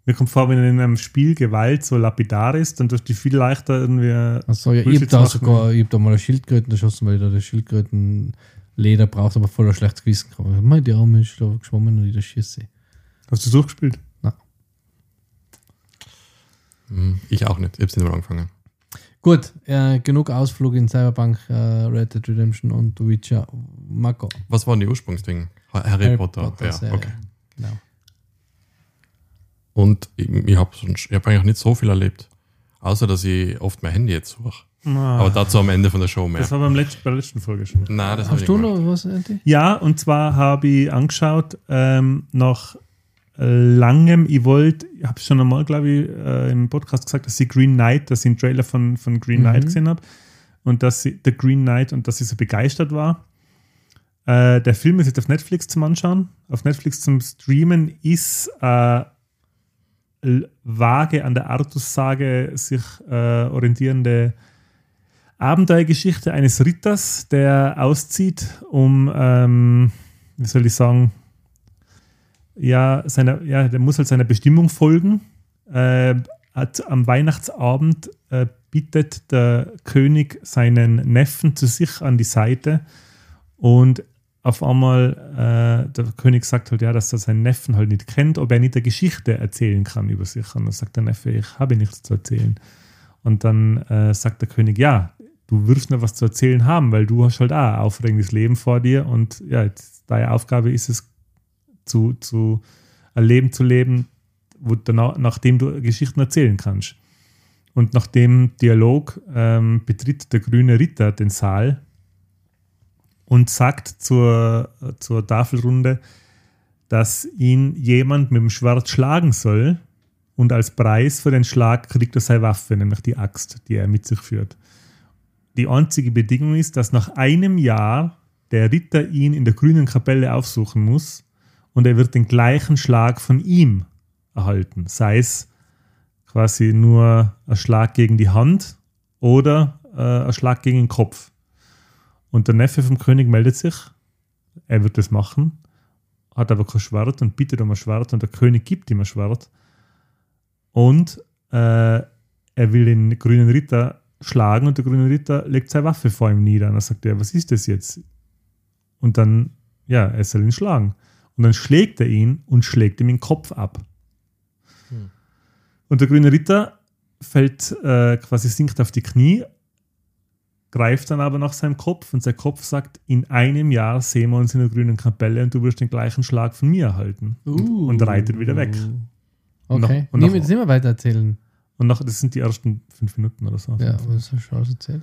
[SPEAKER 2] mir kommt vor, wenn in einem Spiel Gewalt so lapidar ist, dann tust du viel leichter irgendwie.
[SPEAKER 3] Also, ja, ich
[SPEAKER 2] du
[SPEAKER 3] da sogar, ich hab da mal eine Schildkröten erschossen, weil ich da die Schildkröten Leder braucht, aber voller schlechtes Gewissen gehabt. Mein, die Arme ist da geschwommen und in der Schieße.
[SPEAKER 2] Hast du es durchgespielt?
[SPEAKER 1] Hm, Ich auch nicht. Ich hab's nicht mal angefangen.
[SPEAKER 3] Gut, äh, genug Ausflug in Cyberpunk, äh, Red Dead Redemption und The Witcher. Marco.
[SPEAKER 1] Was waren die Ursprungsdinge? Ha- Harry, Potter. Ja,
[SPEAKER 3] Serie.
[SPEAKER 1] okay.
[SPEAKER 3] Genau.
[SPEAKER 1] Und ich, ich habe hab eigentlich nicht so viel erlebt. Außer, dass ich oft mein Handy jetzt suche. Aber dazu am Ende von der Show mehr.
[SPEAKER 2] Ah. das war beim letzten, bei der letzten Folge schon.
[SPEAKER 1] Nein, das
[SPEAKER 3] Hast du
[SPEAKER 1] gemacht.
[SPEAKER 3] noch was, Andy?
[SPEAKER 2] Ja, und zwar habe ich angeschaut, ähm, nach langem, ich wollte, ich habe schon einmal, glaube ich, äh, im Podcast gesagt, dass ich Green Knight, dass ich einen Trailer von, von Green
[SPEAKER 3] Mhm.
[SPEAKER 2] Knight gesehen habe und dass ich, The Green Knight und dass ich so begeistert war. Äh, der Film ist jetzt auf Netflix zum Anschauen. Auf Netflix zum Streamen ist äh, vage an der Artussage sich äh, orientierende Abenteuergeschichte eines Ritters, der auszieht, um, ähm, wie soll ich sagen, ja, seiner, ja, der muss halt seiner Bestimmung folgen. Äh, hat, am Weihnachtsabend äh, bittet der König seinen Neffen zu sich an die Seite und auf einmal, äh, der König sagt halt ja, dass er seinen Neffen halt nicht kennt, ob er nicht eine Geschichte erzählen kann über sich. Und dann sagt der Neffe, ich habe nichts zu erzählen. Und dann äh, sagt der König, ja, du wirst noch was zu erzählen haben, weil du hast halt auch ein aufregendes Leben vor dir und ja, jetzt, deine Aufgabe ist es, zu, zu ein Leben zu leben, wo danach, nachdem du Geschichten erzählen kannst. Und nach dem Dialog ähm, betritt der grüne Ritter den Saal und sagt zur, zur Tafelrunde, dass ihn jemand mit dem Schwert schlagen soll und als Preis für den Schlag kriegt er seine Waffe, nämlich die Axt, die er mit sich führt. Die einzige Bedingung ist, dass nach einem Jahr der Ritter ihn in der grünen Kapelle aufsuchen muss und er wird den gleichen Schlag von ihm erhalten. Sei es quasi nur ein Schlag gegen die Hand oder äh, ein Schlag gegen den Kopf. Und der Neffe vom König meldet sich, er wird das machen, hat aber kein Schwert und bittet um ein Schwert und der König gibt ihm ein Schwert. Und äh, er will den grünen Ritter schlagen und der grüne Ritter legt seine Waffe vor ihm nieder. Und dann sagt er, was ist das jetzt? Und dann, ja, er soll ihn schlagen. Und dann schlägt er ihn und schlägt ihm den Kopf ab.
[SPEAKER 1] Hm.
[SPEAKER 2] Und der grüne Ritter fällt äh, quasi sinkt auf die Knie, greift dann aber nach seinem Kopf und sein Kopf sagt, in einem Jahr sehen wir uns in der grünen Kapelle und du wirst den gleichen Schlag von mir erhalten. Und, und reitet wieder weg. Und noch-
[SPEAKER 3] Okay.
[SPEAKER 2] und noch-
[SPEAKER 3] nicht mehr weiter erzählen.
[SPEAKER 2] Und nach, das sind die ersten fünf Minuten oder so.
[SPEAKER 3] Ja, was hast du schon erzählt?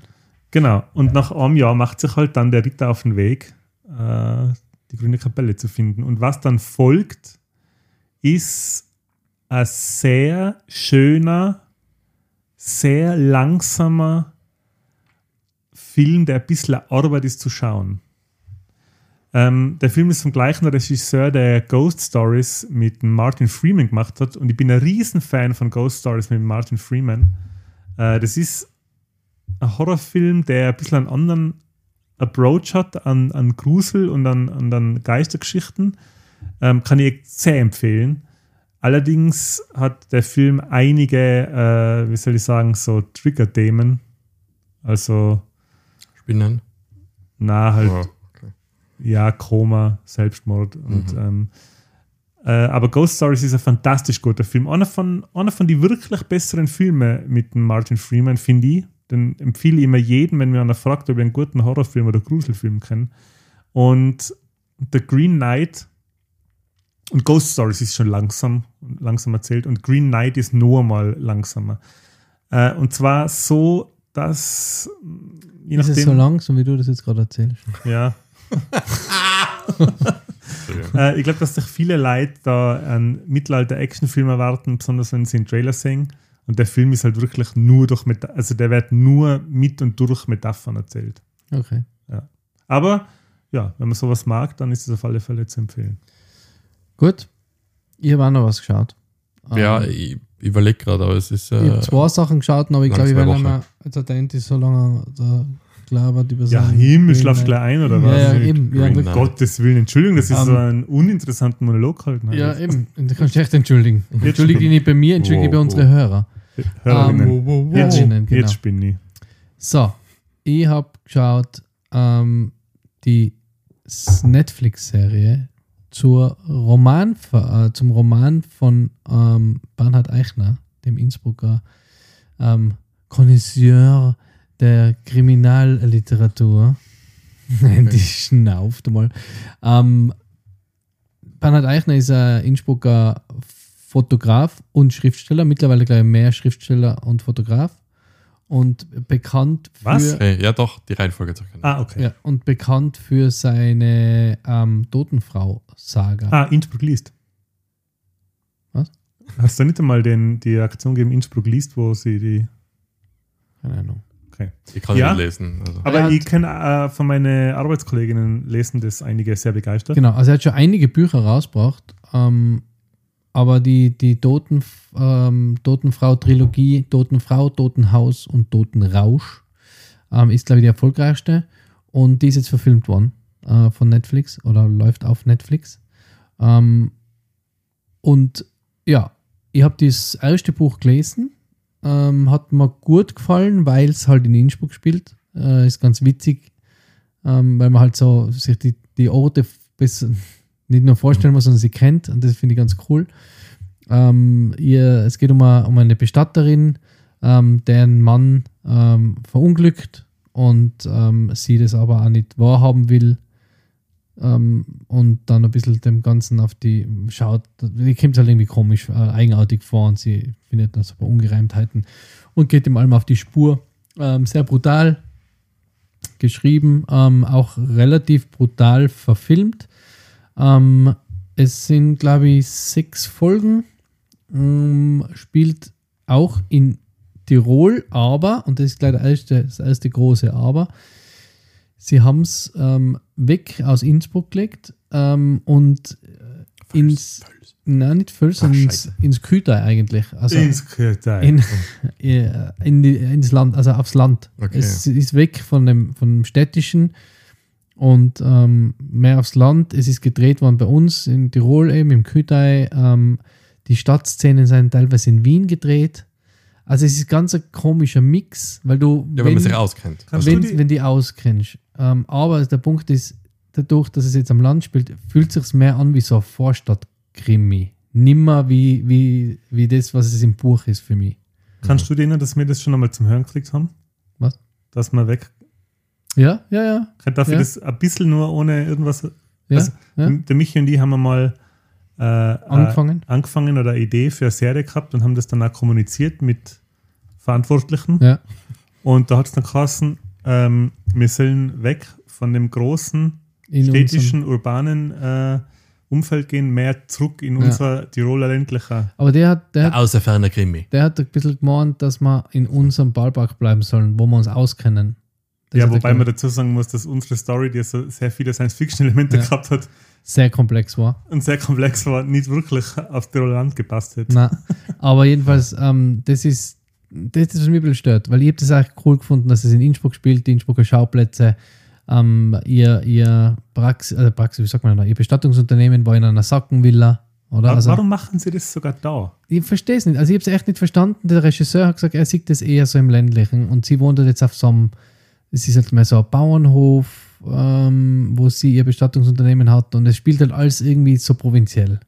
[SPEAKER 2] Genau. Und nach einem Jahr macht sich halt dann der Ritter auf den Weg, äh, die grüne Kapelle zu finden. Und was dann folgt, ist ein sehr schöner, sehr langsamer Film, der ein bisschen Arbeit ist zu schauen. Ähm, der Film ist vom gleichen Regisseur, der Ghost Stories mit Martin Freeman gemacht hat. Und ich bin ein Riesenfan von Ghost Stories mit Martin Freeman. Äh, das ist ein Horrorfilm, der ein bisschen einen anderen Approach hat an, an Grusel und an, an, an Geistergeschichten. Ähm, kann ich sehr empfehlen. Allerdings hat der Film einige, äh, wie soll ich sagen, so Trigger-Themen. Also,
[SPEAKER 1] Spinnen.
[SPEAKER 2] na, halt,
[SPEAKER 1] Oh, okay.
[SPEAKER 2] ja, Koma, Selbstmord und ähm, äh, aber Ghost Stories ist ein fantastisch guter Film. Einer von, einer von die wirklich besseren Filme mit Martin Freeman, finde ich. Den empfehle ich immer jedem, wenn mir einer fragt, ob ich einen guten Horrorfilm oder Gruselfilm kenne. Und The Green Knight und Ghost Stories ist schon langsam, langsam erzählt und Green Knight ist nur mal langsamer. Äh, und zwar so, dass je
[SPEAKER 3] Ist es
[SPEAKER 2] nachdem,
[SPEAKER 3] so langsam, wie du das jetzt gerade erzählst?
[SPEAKER 2] ja, äh, ich glaube, dass sich viele Leute da einen Mittelalter-Actionfilm erwarten, besonders wenn sie den Trailer sehen. Und der Film ist halt wirklich nur durch, Meta also der wird nur mit und durch Metaphern erzählt.
[SPEAKER 3] Okay.
[SPEAKER 2] Aber ja, wenn man sowas mag, dann ist es auf alle Fälle zu empfehlen.
[SPEAKER 3] Gut. Ich habe auch noch was geschaut.
[SPEAKER 1] Ja,
[SPEAKER 3] Ähm,
[SPEAKER 1] ich überlege gerade, aber es ist.
[SPEAKER 3] ich habe
[SPEAKER 1] Äh,
[SPEAKER 3] zwei Sachen geschaut, aber ich glaube, ich werde
[SPEAKER 1] Woche.
[SPEAKER 3] mal, jetzt hat der Enti so lange da gelabert über
[SPEAKER 2] Ja, Himmel, schlafst gleich ein oder
[SPEAKER 3] Ja,
[SPEAKER 2] was?
[SPEAKER 3] ja, eben. Ja.
[SPEAKER 1] Knight.
[SPEAKER 2] Gottes Willen, Entschuldigung, dass ich
[SPEAKER 3] Ähm,
[SPEAKER 2] so einen uninteressanten Monolog halten
[SPEAKER 3] Ja,
[SPEAKER 2] habe.
[SPEAKER 3] eben. Und du kannst dich echt entschuldigen. Entschuldige dich nicht bei mir, entschuldige dich bei
[SPEAKER 1] Wow,
[SPEAKER 3] unseren
[SPEAKER 1] wow.
[SPEAKER 3] Hörer.
[SPEAKER 2] Hörerinnen.
[SPEAKER 3] Ähm,
[SPEAKER 1] wow, wow,
[SPEAKER 2] jetzt,
[SPEAKER 3] Hörerinnen, genau.
[SPEAKER 2] jetzt bin ich.
[SPEAKER 3] So, ich habe geschaut, ähm, die Netflix-Serie zur Roman, äh, zum Roman von ähm, Bernhard Eichner, dem Innsbrucker ähm, Connoisseur der Kriminalliteratur. Nein, die schnauft mal. Ähm, Bernhard Eichner ist ein Innsbrucker Fotograf und Schriftsteller, mittlerweile gleich mehr Schriftsteller und Fotograf und bekannt für
[SPEAKER 2] Was?
[SPEAKER 1] Hey, ja doch, die Reihenfolge zu erkennen.
[SPEAKER 2] Ah, okay.
[SPEAKER 3] ja, und bekannt für seine ähm, Totenfrau-Saga.
[SPEAKER 2] Ah, Innsbruck liest.
[SPEAKER 3] Was?
[SPEAKER 2] Hast du nicht einmal den, die Aktion gegeben, Innsbruck liest, wo sie die.
[SPEAKER 3] Keine Ahnung.
[SPEAKER 2] Okay.
[SPEAKER 1] Ich kann
[SPEAKER 2] Ja.
[SPEAKER 1] nicht lesen. Also.
[SPEAKER 2] Aber
[SPEAKER 3] Er hat-
[SPEAKER 2] ich kenne äh, von meinen Arbeitskolleginnen lesen das einige sehr begeistert.
[SPEAKER 3] Genau, also er hat schon einige Bücher rausgebracht, ähm, aber die, die Toten, ähm, Totenfrau-Trilogie, Totenfrau, Totenhaus und Totenrausch ähm, ist, glaube ich, die erfolgreichste und die ist jetzt verfilmt worden äh, von Netflix oder läuft auf Netflix. Ähm, und ja, ich habe das erste Buch gelesen, ähm, hat mir gut gefallen, weil es halt in Innsbruck spielt. Äh, ist ganz witzig, ähm, weil man halt so sich die, die Orte besser, nicht nur vorstellen muss, sondern sie kennt und das finde ich ganz cool. Ähm, ihr, es geht um eine, um eine Bestatterin, ähm, deren Mann ähm, verunglückt und ähm, sie das aber auch nicht wahrhaben will ähm, und dann ein bisschen dem Ganzen auf die schaut. Die kommt halt irgendwie komisch, äh, eigenartig vor und sie findet da so ein paar Ungereimtheiten und geht dem allem auf die Spur. Ähm, sehr brutal geschrieben, auch relativ brutal verfilmt. Ähm, es sind, glaube ich, sechs Folgen. Ähm, spielt auch in Tirol, aber, und das ist gleich der erste, das erste große Aber, sie haben es ähm, weg aus Innsbruck gelegt ähm, und äh, ins,
[SPEAKER 1] Völs.
[SPEAKER 3] nein, nicht Völs,
[SPEAKER 1] Ach,
[SPEAKER 3] ins, ins Kütai eigentlich. Also
[SPEAKER 2] Insgesamt.
[SPEAKER 3] in, äh, in die, ins Land, also aufs Land.
[SPEAKER 1] Okay.
[SPEAKER 3] Es ist weg von dem, von dem städtischen und ähm, mehr aufs Land. Es ist gedreht worden bei uns in Tirol eben, im Kütai. Ähm, die Stadtszenen sind teilweise in Wien gedreht. Also es ist ganz ein komischer Mix, weil du,
[SPEAKER 1] Ja, wenn man sich auskennt.
[SPEAKER 3] Wenn,
[SPEAKER 2] du die-
[SPEAKER 3] wenn die auskennst. Ähm, aber der Punkt ist, dadurch, dass es jetzt am Land spielt, fühlt sich mehr an wie so ein Vorstadt-Krimi. Nimmer wie, wie, wie das, was es im Buch ist für mich.
[SPEAKER 2] Kannst du denen, dass wir das schon einmal zum Hören gekriegt haben?
[SPEAKER 3] Was?
[SPEAKER 2] Dass wir weg.
[SPEAKER 3] Ja, ja, ja.
[SPEAKER 2] Darf ich
[SPEAKER 3] Ja.
[SPEAKER 2] das ein bisschen nur ohne irgendwas.
[SPEAKER 3] ja,
[SPEAKER 2] Also,
[SPEAKER 3] ja.
[SPEAKER 2] Der Michi und ich haben mal äh,
[SPEAKER 3] Angefangen.
[SPEAKER 2] Äh, angefangen oder eine Idee für eine Serie gehabt und haben das dann auch kommuniziert mit Verantwortlichen.
[SPEAKER 3] Ja,
[SPEAKER 2] Und da hat es dann geheißen, ähm, wir sollen weg von dem großen
[SPEAKER 3] in
[SPEAKER 2] städtischen, urbanen äh, Umfeld gehen, mehr zurück in
[SPEAKER 3] Ja.
[SPEAKER 2] unser Tiroler ländlicher.
[SPEAKER 3] Aber der hat, der, hat,
[SPEAKER 1] Außer ferner Krimi.
[SPEAKER 3] der hat ein bisschen gemeint, dass wir in unserem Ballpark bleiben sollen, wo wir uns auskennen. Das
[SPEAKER 2] ja,
[SPEAKER 3] hat
[SPEAKER 2] wobei man dazu sagen muss, dass unsere Story, die so sehr viele Science-Fiction-Elemente
[SPEAKER 3] Ja.
[SPEAKER 2] gehabt hat
[SPEAKER 3] sehr komplex war.
[SPEAKER 2] und sehr komplex war, nicht wirklich aufs Tiroler Land gepasst hätte.
[SPEAKER 3] Nein. Aber jedenfalls, ähm, das ist das, ist, was mich ein bisschen stört, weil ich habe das eigentlich cool gefunden, dass es in Innsbruck spielt, die Innsbrucker Schauplätze. Ähm, ihr, ihr Praxis, äh, Praxis, wie sagt man da, ihr Bestattungsunternehmen war in einer Sackenvilla. Oder? Also,
[SPEAKER 2] Warum machen sie das sogar da?
[SPEAKER 3] ich verstehe es nicht. Also ich habe es echt nicht verstanden. Der Regisseur hat gesagt, er sieht das eher so im ländlichen und sie wohnt jetzt auf so einem, es ist halt mehr so ein Bauernhof, ähm, wo sie ihr Bestattungsunternehmen hat und es spielt halt alles irgendwie so provinziell.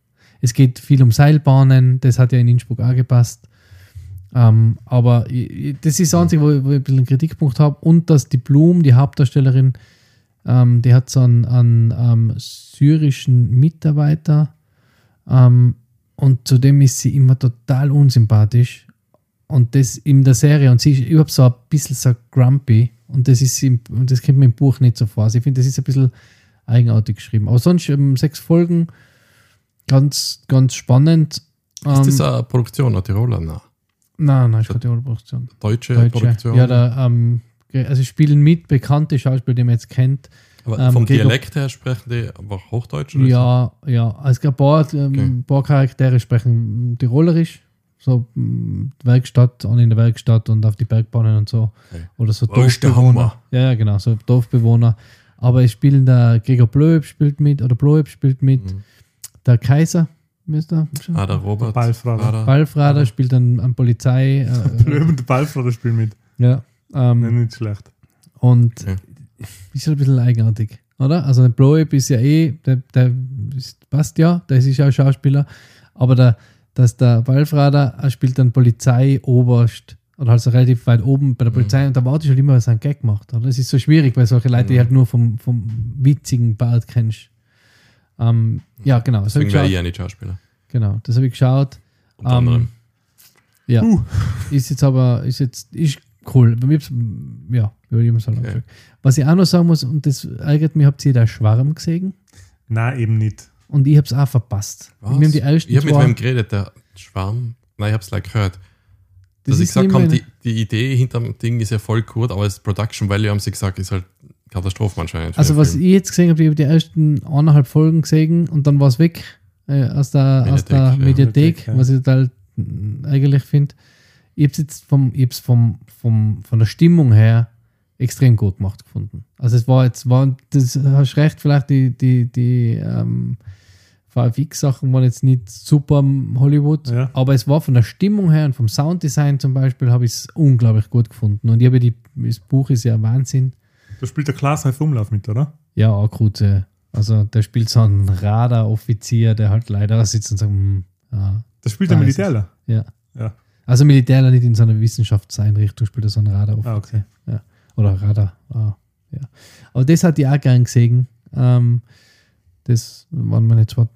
[SPEAKER 3] Es geht viel um Seilbahnen, das hat ja in Innsbruck auch gepasst. Ähm, aber das ist das Einzige, wo ich, wo ich ein bisschen einen Kritikpunkt habe. Und dass die Blum, die Hauptdarstellerin, ähm, die hat so einen, einen ähm, syrischen Mitarbeiter, ähm, und zudem ist sie immer total unsympathisch. Und das in der Serie. Und sie ist überhaupt so ein bisschen so grumpy. Und das ist im, und das kommt mir im Buch nicht so vor. Also ich finde, das ist ein bisschen eigenartig geschrieben. Aber sonst ähm, sechs Folgen, ganz, ganz spannend.
[SPEAKER 1] Ist
[SPEAKER 3] Ähm,
[SPEAKER 1] das eine Produktion, eine Tiroler? Nein.
[SPEAKER 3] nein, nein, ist keine Tiroler Produktion.
[SPEAKER 1] Deutsche,
[SPEAKER 3] Deutsche.
[SPEAKER 1] Produktion?
[SPEAKER 3] Ja, da, ähm, also spielen mit bekannte Schauspieler, die man jetzt kennt.
[SPEAKER 1] Aber
[SPEAKER 3] ähm,
[SPEAKER 1] vom Dialekt her sprechen die einfach Hochdeutsch? oder
[SPEAKER 3] Ja, ja. Also Es gibt ein paar, ähm,
[SPEAKER 1] Okay.
[SPEAKER 3] paar Charaktere sprechen Tirolerisch. So mm, Werkstatt, an in der Werkstatt und auf die Bergbahnen und so.
[SPEAKER 1] Okay.
[SPEAKER 3] Oder so
[SPEAKER 1] Wo ist der
[SPEAKER 3] Dorfbewohner. Ja, ja, genau, so Dorfbewohner. Aber es spielen der Gregor Blöb spielt mit, oder Blöb spielt mit.
[SPEAKER 1] Mhm.
[SPEAKER 3] Der Kaiser, wie ist der?
[SPEAKER 1] so? Ah, der Robert.
[SPEAKER 2] Ballfrader.
[SPEAKER 1] Frader.
[SPEAKER 3] Ballfrader spielt dann an Polizei. Äh,
[SPEAKER 2] Löwen der Ballfrader spielt mit.
[SPEAKER 3] ja. Ähm,
[SPEAKER 2] Nein, nicht schlecht.
[SPEAKER 3] Und
[SPEAKER 1] Okay.
[SPEAKER 3] ist halt ein bisschen eigenartig. oder? Also der Blow-Up ist ja eh, der, der ist, passt ja, der ist auch Schauspieler, aber der, dass der Walfrader er spielt dann Polizeioberst oder halt so relativ weit oben bei der Polizei und da warte ich halt immer, was er einen Gag macht. Oder? Das ist so schwierig bei solchen Leuten, die halt nur vom, vom witzigen Bart kennst. Ähm, ja, genau. Das
[SPEAKER 1] Deswegen
[SPEAKER 3] ich
[SPEAKER 1] wäre ich ja nicht Schauspieler.
[SPEAKER 3] Genau, das habe ich geschaut.
[SPEAKER 1] Unter
[SPEAKER 3] Ähm. Ja.
[SPEAKER 2] Uh.
[SPEAKER 3] Ist jetzt aber, ist jetzt, ist cool. Bei mir hab's- Ja, würde ich immer sagen.
[SPEAKER 1] Okay.
[SPEAKER 3] Was ich auch noch sagen muss, und das ärgert mich, habt ihr da Schwarm gesehen?
[SPEAKER 2] Nein, eben nicht.
[SPEAKER 3] Und ich habe es auch verpasst.
[SPEAKER 1] Was?
[SPEAKER 3] Ersten
[SPEAKER 1] ich habe mit wem geredet, der Schwarm. Nein, ich habe es gleich gehört.
[SPEAKER 3] Das
[SPEAKER 1] Dass ich gesagt habe, die, die Idee hinter dem Ding ist ja voll gut, aber das Production Value haben sie gesagt, ist halt Katastrophen anscheinend.
[SPEAKER 3] Also was
[SPEAKER 1] Film.
[SPEAKER 3] ich jetzt gesehen habe, ich habe die ersten eineinhalb Folgen gesehen und dann war es weg äh, aus der, aus
[SPEAKER 1] Mediathek,
[SPEAKER 3] der
[SPEAKER 1] ja.
[SPEAKER 3] Mediathek,
[SPEAKER 2] ja.
[SPEAKER 3] was ich total mm, eigentlich finde. Ich habe es jetzt vom, ich hab's vom, vom, von der Stimmung her extrem gut gemacht gefunden. Also es war jetzt, war, das hast recht, vielleicht die, die, die ähm, VFX-Sachen waren jetzt nicht super Hollywood,
[SPEAKER 2] Ja.
[SPEAKER 3] aber es war von der Stimmung her und vom Sounddesign zum Beispiel habe ich es unglaublich gut gefunden. Und ich habe die, das Buch ist ja Wahnsinn.
[SPEAKER 2] Da spielt der Klaas auf Umlauf mit, oder?
[SPEAKER 3] Ja, auch gut. Also der spielt so einen Radaroffizier, der halt leider sitzt und sagt, hm, ja,
[SPEAKER 2] Das spielt
[SPEAKER 3] Da
[SPEAKER 2] der. Militärler.
[SPEAKER 3] ja.
[SPEAKER 2] Ja.
[SPEAKER 3] Also Militärler nicht in so einer Wissenschaftseinrichtung, spielt er so einen Radaroffizier.
[SPEAKER 2] Ah,
[SPEAKER 3] ja. Oder Radar. Ah, ja. Aber das hat ich auch gern gesehen. Ähm, das waren meine zwei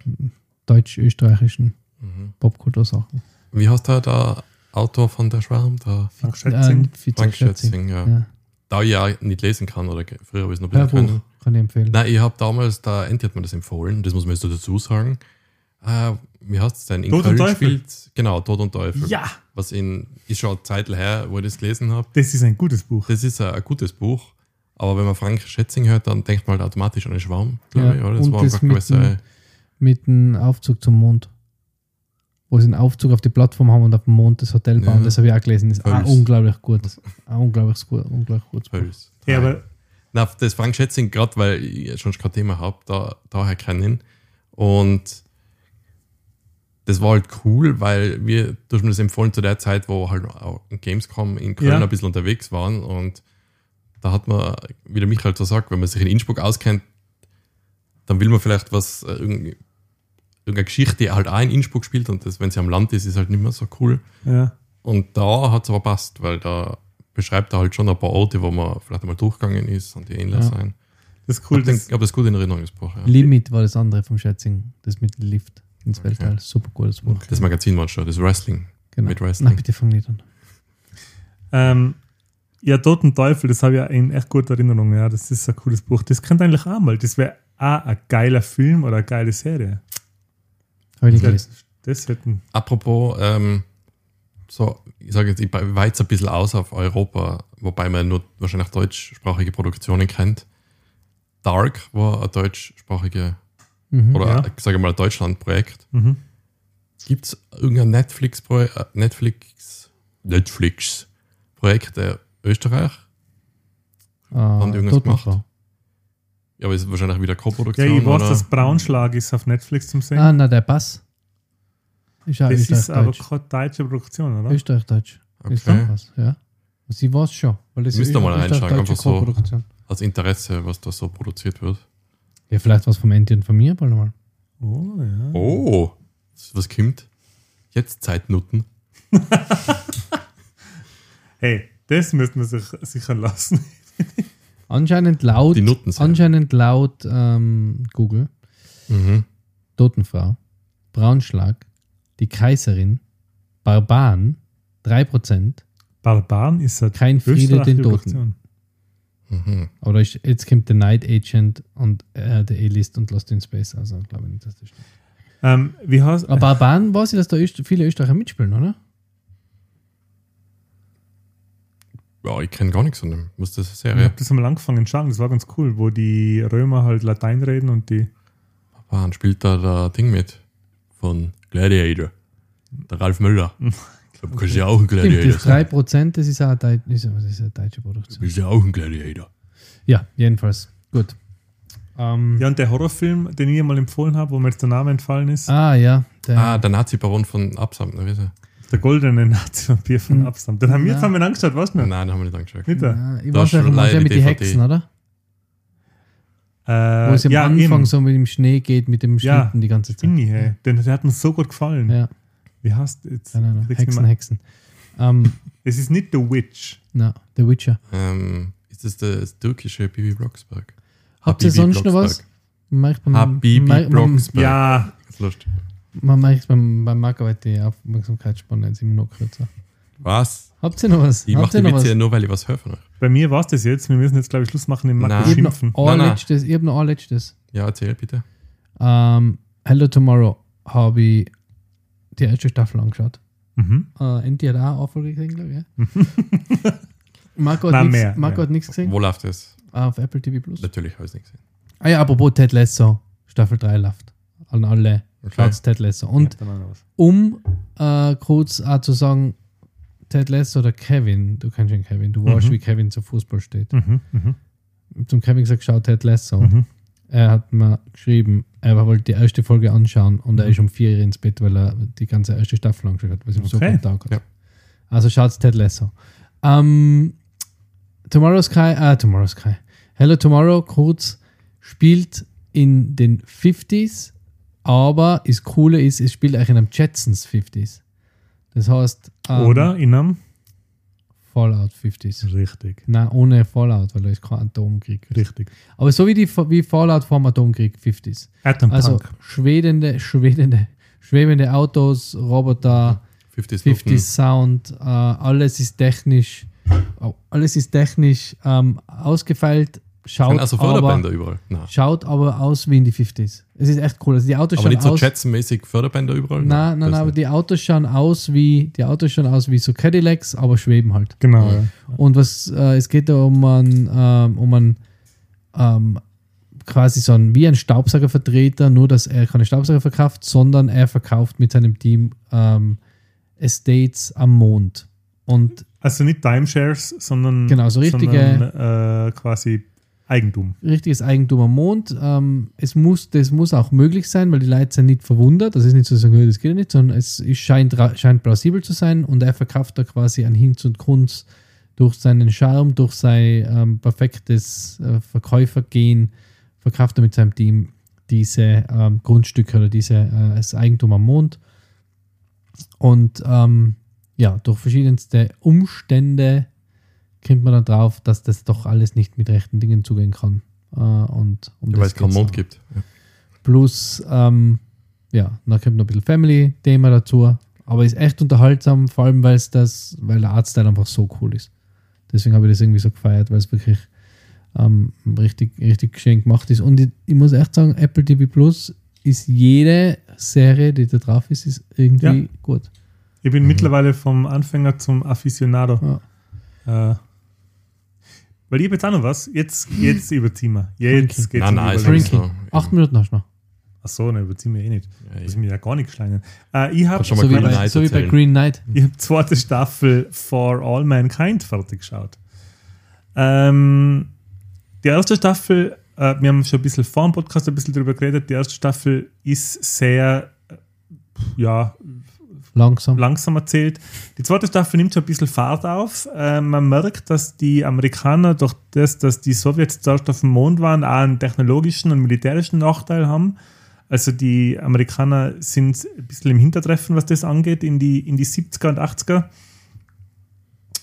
[SPEAKER 3] deutsch-österreichischen
[SPEAKER 1] Mhm.
[SPEAKER 3] Popkultursachen.
[SPEAKER 1] Wie heißt der, der Autor von der Schwarm? Der
[SPEAKER 2] Frank Schätzing.
[SPEAKER 3] Äh,
[SPEAKER 1] Frank
[SPEAKER 3] Schätzing.
[SPEAKER 1] Ja.
[SPEAKER 3] Ja.
[SPEAKER 1] Da ich ja nicht lesen kann, oder früher habe ich es noch
[SPEAKER 3] Hörbuch
[SPEAKER 1] können.
[SPEAKER 3] kann ich empfehlen.
[SPEAKER 1] Nein, ich habe damals, der Enti hat mir das empfohlen, das muss man jetzt so dazu sagen. Äh, wie heißt es denn? In
[SPEAKER 2] Tod und
[SPEAKER 1] Köln
[SPEAKER 2] Teufel.
[SPEAKER 1] spielt, genau, Tod und Teufel.
[SPEAKER 2] Ja,
[SPEAKER 1] Was in, ist schon eine Zeit her, wo ich das gelesen habe.
[SPEAKER 2] das ist ein gutes Buch.
[SPEAKER 1] Das ist ein, ein gutes Buch, aber wenn man Frank Schätzing hört, dann denkt man halt automatisch an den Schwarm, glaube
[SPEAKER 3] Ja,
[SPEAKER 1] ich. Oder? Das
[SPEAKER 3] und
[SPEAKER 1] war
[SPEAKER 3] das
[SPEAKER 1] einfach
[SPEAKER 3] mit Mit dem Aufzug zum Mond. Wo sie einen Aufzug auf die Plattform haben und auf dem Mond das Hotel bauen.
[SPEAKER 1] Ja.
[SPEAKER 3] Das habe ich auch gelesen. Das ist auch unglaublich gut. Auch unglaublich gut. Unglaublich gut.
[SPEAKER 1] Pöls.
[SPEAKER 2] Ja, aber
[SPEAKER 1] Na, das Frank Schätzing, gerade weil ich schon kein Thema habe, da, daher kennen. Und das war halt cool, weil wir, du hast mir das empfohlen zu der Zeit, wo halt auch in Gamescom in Köln
[SPEAKER 2] Ja.
[SPEAKER 1] ein bisschen unterwegs waren. Und da hat man, wie der Michael so sagt, wenn man sich in Innsbruck auskennt, dann will man vielleicht was, äh, irgendwie- irgendeine Geschichte, die halt auch in Innsbruck spielt. Und das, wenn sie am Land ist, ist halt nicht mehr so cool.
[SPEAKER 2] ja.
[SPEAKER 1] Und da hat es aber passt, weil da beschreibt er halt schon ein paar Orte, wo man vielleicht einmal durchgegangen ist und die ähnlich
[SPEAKER 3] Ja.
[SPEAKER 1] sein.
[SPEAKER 2] das ist
[SPEAKER 1] Ich
[SPEAKER 2] cool.
[SPEAKER 1] habe
[SPEAKER 2] Das,
[SPEAKER 1] hab das gut in Erinnerung, das Buch. Ja.
[SPEAKER 3] Limit war das andere vom Schätzing. Das mit dem Lift ins
[SPEAKER 1] Okay.
[SPEAKER 3] Weltall. Super gutes Buch.
[SPEAKER 1] Das Magazin meinst du, das Wrestling.
[SPEAKER 3] Genau.
[SPEAKER 1] mit Wrestling.
[SPEAKER 3] Nein, bitte fang nicht an.
[SPEAKER 2] ähm, ja, Toten Teufel, das habe ich ja in echt guter Erinnerung. Ja, das ist ein cooles Buch. Das könnte eigentlich auch mal. Das wäre auch ein geiler Film oder eine geile Serie.
[SPEAKER 3] Habe ich nicht gelesen.
[SPEAKER 2] Das hätten.
[SPEAKER 1] Apropos, ähm, so, ich sage jetzt, ich weiz ein bisschen aus auf Europa, wobei man nur wahrscheinlich deutschsprachige Produktionen kennt. Dark war ein deutschsprachige,
[SPEAKER 3] Mhm.
[SPEAKER 1] oder
[SPEAKER 2] Ja.
[SPEAKER 1] ich sage mal ein Deutschland-Projekt.
[SPEAKER 2] Mhm.
[SPEAKER 1] Gibt es irgendein Netflix, äh, Netflix, Netflix Projekt der Österreich?
[SPEAKER 3] Ah,
[SPEAKER 1] die irgendwas gemacht? Ja, aber ist wahrscheinlich wieder
[SPEAKER 2] Ja,
[SPEAKER 1] Co-Produktion.
[SPEAKER 2] ich weiß,
[SPEAKER 1] oder?
[SPEAKER 2] dass Braunschlag ist auf Netflix zum Sehen.
[SPEAKER 3] Ah, na, der Bass. Ist ja
[SPEAKER 2] das ist aber keine deutsche Produktion, oder?
[SPEAKER 3] Österreich-Deutsch. Ist
[SPEAKER 1] Okay.
[SPEAKER 3] doch was, ja. Sie war es schon. Weil das
[SPEAKER 1] Müsst
[SPEAKER 3] ist
[SPEAKER 1] ihr mal reinschauen, einfach so. Als Interesse, was da so produziert wird.
[SPEAKER 3] Ja, vielleicht was vom Enti und von mir, bald mal.
[SPEAKER 2] Oh, ja.
[SPEAKER 1] Oh, was kommt? Jetzt Zeit nutzen.
[SPEAKER 2] Hey, das müsste man sich sichern lassen.
[SPEAKER 3] Anscheinend laut, anscheinend laut ähm, Google,
[SPEAKER 1] Mhm.
[SPEAKER 3] Totenfrau, Braunschlag, die Kaiserin, Barbaren, 3%,
[SPEAKER 2] Barbaren ist halt
[SPEAKER 3] kein Friede den Toten.
[SPEAKER 1] Mhm.
[SPEAKER 3] Oder ich, jetzt kommt der Night Agent und äh, der A-List und Lost in Space. Also glaube ich nicht, dass das stimmt.
[SPEAKER 2] Ähm, wie heißt
[SPEAKER 3] Aber Barbaren weiß ich, dass da Öst viele Österreicher mitspielen, oder?
[SPEAKER 1] Ja, ich kenne gar nichts von dem. Was ist das eine
[SPEAKER 2] Ich
[SPEAKER 1] Serie?
[SPEAKER 2] habe das einmal angefangen zu schauen, das war ganz cool, wo die Römer halt Latein reden und die.
[SPEAKER 1] Wann spielt da der Ding mit? Von Gladiator. Der Ralf Müller. Du kannst ja auch ein
[SPEAKER 3] Stimmt,
[SPEAKER 1] Gladiator
[SPEAKER 3] das
[SPEAKER 1] sein.
[SPEAKER 3] 3% das ist auch eine, ist, das ist eine deutsche
[SPEAKER 1] Du
[SPEAKER 3] Produktion.
[SPEAKER 1] bist ja auch ein Gladiator.
[SPEAKER 3] Ja, jedenfalls. Gut. Ähm,
[SPEAKER 2] Ja, und der Horrorfilm, den ich mal empfohlen habe, wo mir jetzt der Name entfallen ist,
[SPEAKER 3] Ah, ja. Der,
[SPEAKER 1] Ah, der Nazi-Baron von Absamt, ne, weißt du?
[SPEAKER 2] Der goldene Nazi-Vampir von
[SPEAKER 3] Hm.
[SPEAKER 2] Absam. Den haben wir
[SPEAKER 3] Ja.
[SPEAKER 2] jetzt angeschaut, weißt du
[SPEAKER 1] Nein,
[SPEAKER 2] noch?
[SPEAKER 1] den haben wir nicht angeschaut.
[SPEAKER 2] Nicht der?
[SPEAKER 3] ja, ich
[SPEAKER 1] Da
[SPEAKER 3] weiß
[SPEAKER 1] ist schon
[SPEAKER 3] ja, ja mit
[SPEAKER 1] die
[SPEAKER 3] den
[SPEAKER 1] DVD.
[SPEAKER 3] Hexen, oder?
[SPEAKER 2] Äh,
[SPEAKER 3] Wo es am
[SPEAKER 2] ja,
[SPEAKER 3] Anfang
[SPEAKER 2] eben.
[SPEAKER 3] so mit dem Schnee geht, mit dem
[SPEAKER 2] Ja,
[SPEAKER 3] Schlitten die ganze Zeit.
[SPEAKER 2] Ich, hey. Den, der hat mir so gut gefallen.
[SPEAKER 3] Ja,
[SPEAKER 2] Wie heißt jetzt?
[SPEAKER 3] Ahnung.
[SPEAKER 2] krieg's nicht
[SPEAKER 3] Hexen. Hexen. Ähm,
[SPEAKER 2] Es ist nicht The Witch.
[SPEAKER 3] na, The Witcher.
[SPEAKER 1] Ähm, ist das das türkische Bibi Blocksberg?
[SPEAKER 3] Habt ihr
[SPEAKER 1] Habibi
[SPEAKER 3] sonst noch was?
[SPEAKER 1] Habibi
[SPEAKER 3] man,
[SPEAKER 1] Blocksberg.
[SPEAKER 2] Ja,
[SPEAKER 1] Das ist lustig.
[SPEAKER 3] Man merkt beim, beim Marco heute die Aufmerksamkeitsspanne jetzt immer noch kürzer.
[SPEAKER 1] Was?
[SPEAKER 3] Habt ihr noch was?
[SPEAKER 1] Ich
[SPEAKER 3] Habt
[SPEAKER 1] mache die Witze ja nur, weil ich was höre von euch.
[SPEAKER 2] bei mir war es das jetzt. Wir müssen jetzt, glaube ich, Schluss machen im
[SPEAKER 1] Nein.
[SPEAKER 2] Marco
[SPEAKER 3] Ich habe
[SPEAKER 2] schimpfen.
[SPEAKER 3] noch hab noch allerletztes.
[SPEAKER 1] Ja, erzähl bitte.
[SPEAKER 3] Ähm, Hello Tomorrow habe ich die erste Staffel angeschaut.
[SPEAKER 2] Mhm.
[SPEAKER 3] Äh, Enti hat auch eine Folge gesehen, glaube ich. Ja? Marco hat nichts gesehen.
[SPEAKER 1] Wo läuft das?
[SPEAKER 3] Auf Apple TV Plus.
[SPEAKER 1] Natürlich habe ich es nicht gesehen.
[SPEAKER 3] Ah ja, apropos Ted Lasso. Staffel 3 läuft. An alle.
[SPEAKER 1] Okay.
[SPEAKER 3] Schaut's Ted Lasso. Und um äh, kurz auch zu sagen, Ted Lasso oder Kevin, du kennst ihn Kevin, du weißt,
[SPEAKER 2] Mhm.
[SPEAKER 3] wie Kevin zu Fußball steht.
[SPEAKER 2] Mhm. Mhm.
[SPEAKER 3] Zum Kevin gesagt, schau Ted Lasso.
[SPEAKER 2] Mhm.
[SPEAKER 3] Er hat mir geschrieben, er wollte die erste Folge anschauen und er ist um vier Uhr ins Bett, weil er die ganze erste Staffel angeschaut hat, was ihm so
[SPEAKER 2] Okay.
[SPEAKER 3] gut taugt hat.
[SPEAKER 1] Ja.
[SPEAKER 3] Also schaut Ted Lasso. Ähm, Tomorrow Sky, äh, Tomorrow Sky. Hello Tomorrow, kurz, spielt in den 50s, aber das Coole ist, es spielt eigentlich in einem Jetsons 50s. Das heißt, ähm,
[SPEAKER 2] Oder in einem.
[SPEAKER 3] Fallout 50s.
[SPEAKER 2] Richtig.
[SPEAKER 3] Nein, ohne Fallout, weil da ist kein Atomkrieg.
[SPEAKER 2] Richtig.
[SPEAKER 3] Aber so wie, die, wie Fallout vom Atomkrieg 50s.
[SPEAKER 2] Atom
[SPEAKER 3] Also schwedende, schwedende, schwebende Autos, Roboter,
[SPEAKER 1] 50
[SPEAKER 3] 50 Sound, äh, alles ist technisch, oh, alles ist technisch ähm, ausgefeilt, schaut,
[SPEAKER 1] also
[SPEAKER 3] aber,
[SPEAKER 1] Förderbänder überall. Nein.
[SPEAKER 3] schaut aber aus wie in die 50s. Es ist echt cool. Also die Autos
[SPEAKER 1] Aber
[SPEAKER 3] schauen
[SPEAKER 1] nicht so
[SPEAKER 3] aus.
[SPEAKER 1] Jetson-mäßig Förderbänder überall?
[SPEAKER 3] Nein, nein,
[SPEAKER 1] das
[SPEAKER 3] nein, aber die Autos schauen aus wie, die Autos schauen aus wie so Cadillacs, aber schweben halt.
[SPEAKER 2] Genau. Ja.
[SPEAKER 3] Und was, äh, es geht da um einen, ähm, um einen ähm, quasi so ein, wie ein Staubsaugervertreter, nur dass er keine Staubsauger verkauft, sondern er verkauft mit seinem Team ähm, Estates am Mond. Und
[SPEAKER 2] Also nicht Timeshares, sondern,
[SPEAKER 3] Genau, so richtige-
[SPEAKER 2] sondern, äh, quasi Eigentum.
[SPEAKER 3] richtiges Eigentum am Mond. Ähm, es muss, das muss auch möglich sein, weil die Leute sind nicht verwundert. Das ist nicht so, sagen, "Ja, das geht nicht, sondern es scheint, scheint plausibel zu sein und er verkauft da quasi an Hinz und Kunz durch seinen Charme, durch sein ähm, perfektes äh, Verkäufergehen, verkauft er mit seinem Team diese ähm, Grundstücke oder diese, äh, das Eigentum am Mond. Und ähm, ja, durch verschiedenste Umstände kommt man dann drauf, dass das doch alles nicht mit rechten Dingen zugehen kann. Äh, und um
[SPEAKER 1] Ja, weil
[SPEAKER 3] das
[SPEAKER 1] es keinen Mond gibt. Ja.
[SPEAKER 3] Plus, ähm, ja, dann kommt noch ein bisschen Family-Thema dazu. Aber ist echt unterhaltsam, vor allem weil es das, weil der Artstyle einfach so cool ist. Deswegen habe ich das irgendwie so gefeiert, weil es wirklich ähm, richtig, richtig schön gemacht ist. Und ich, ich muss echt sagen, Apple TV Plus ist jede Serie, die da drauf ist, ist irgendwie
[SPEAKER 2] Ja.
[SPEAKER 3] gut.
[SPEAKER 2] Ich bin mittlerweile vom Anfänger zum Aficionado.
[SPEAKER 3] Ja.
[SPEAKER 2] Äh, weil ich habe jetzt auch noch was. Jetzt, jetzt überziehen wir. Jetzt geht's
[SPEAKER 1] Nein,
[SPEAKER 2] um
[SPEAKER 1] nein, so.
[SPEAKER 3] Drinking. Acht Minuten hast du noch.
[SPEAKER 2] Achso, ne, überziehen wir eh nicht.
[SPEAKER 1] Ja,
[SPEAKER 2] Muss
[SPEAKER 1] ich-
[SPEAKER 2] mir ja gar nicht schlangen. Äh, ich habe
[SPEAKER 1] Kannst schon mal
[SPEAKER 3] So wie,
[SPEAKER 1] Green
[SPEAKER 3] bei,
[SPEAKER 1] Knight
[SPEAKER 3] so wie bei. Green Knight.
[SPEAKER 2] Ich habe die zweite Staffel For All Mankind fertig geschaut. Ähm, die erste Staffel, äh, wir haben schon ein bisschen vor dem Podcast ein bisschen drüber geredet, die erste Staffel ist sehr, äh, ja,
[SPEAKER 3] Langsam.
[SPEAKER 2] langsam erzählt. Die zweite Staffel nimmt schon ein bisschen Fahrt auf. Äh, man merkt, dass die Amerikaner durch das, dass die Sowjets zuerst auf dem Mond waren, auch einen technologischen und militärischen Nachteil haben. Also die Amerikaner sind ein bisschen im Hintertreffen, was das angeht, in die, in die 70er und 80er.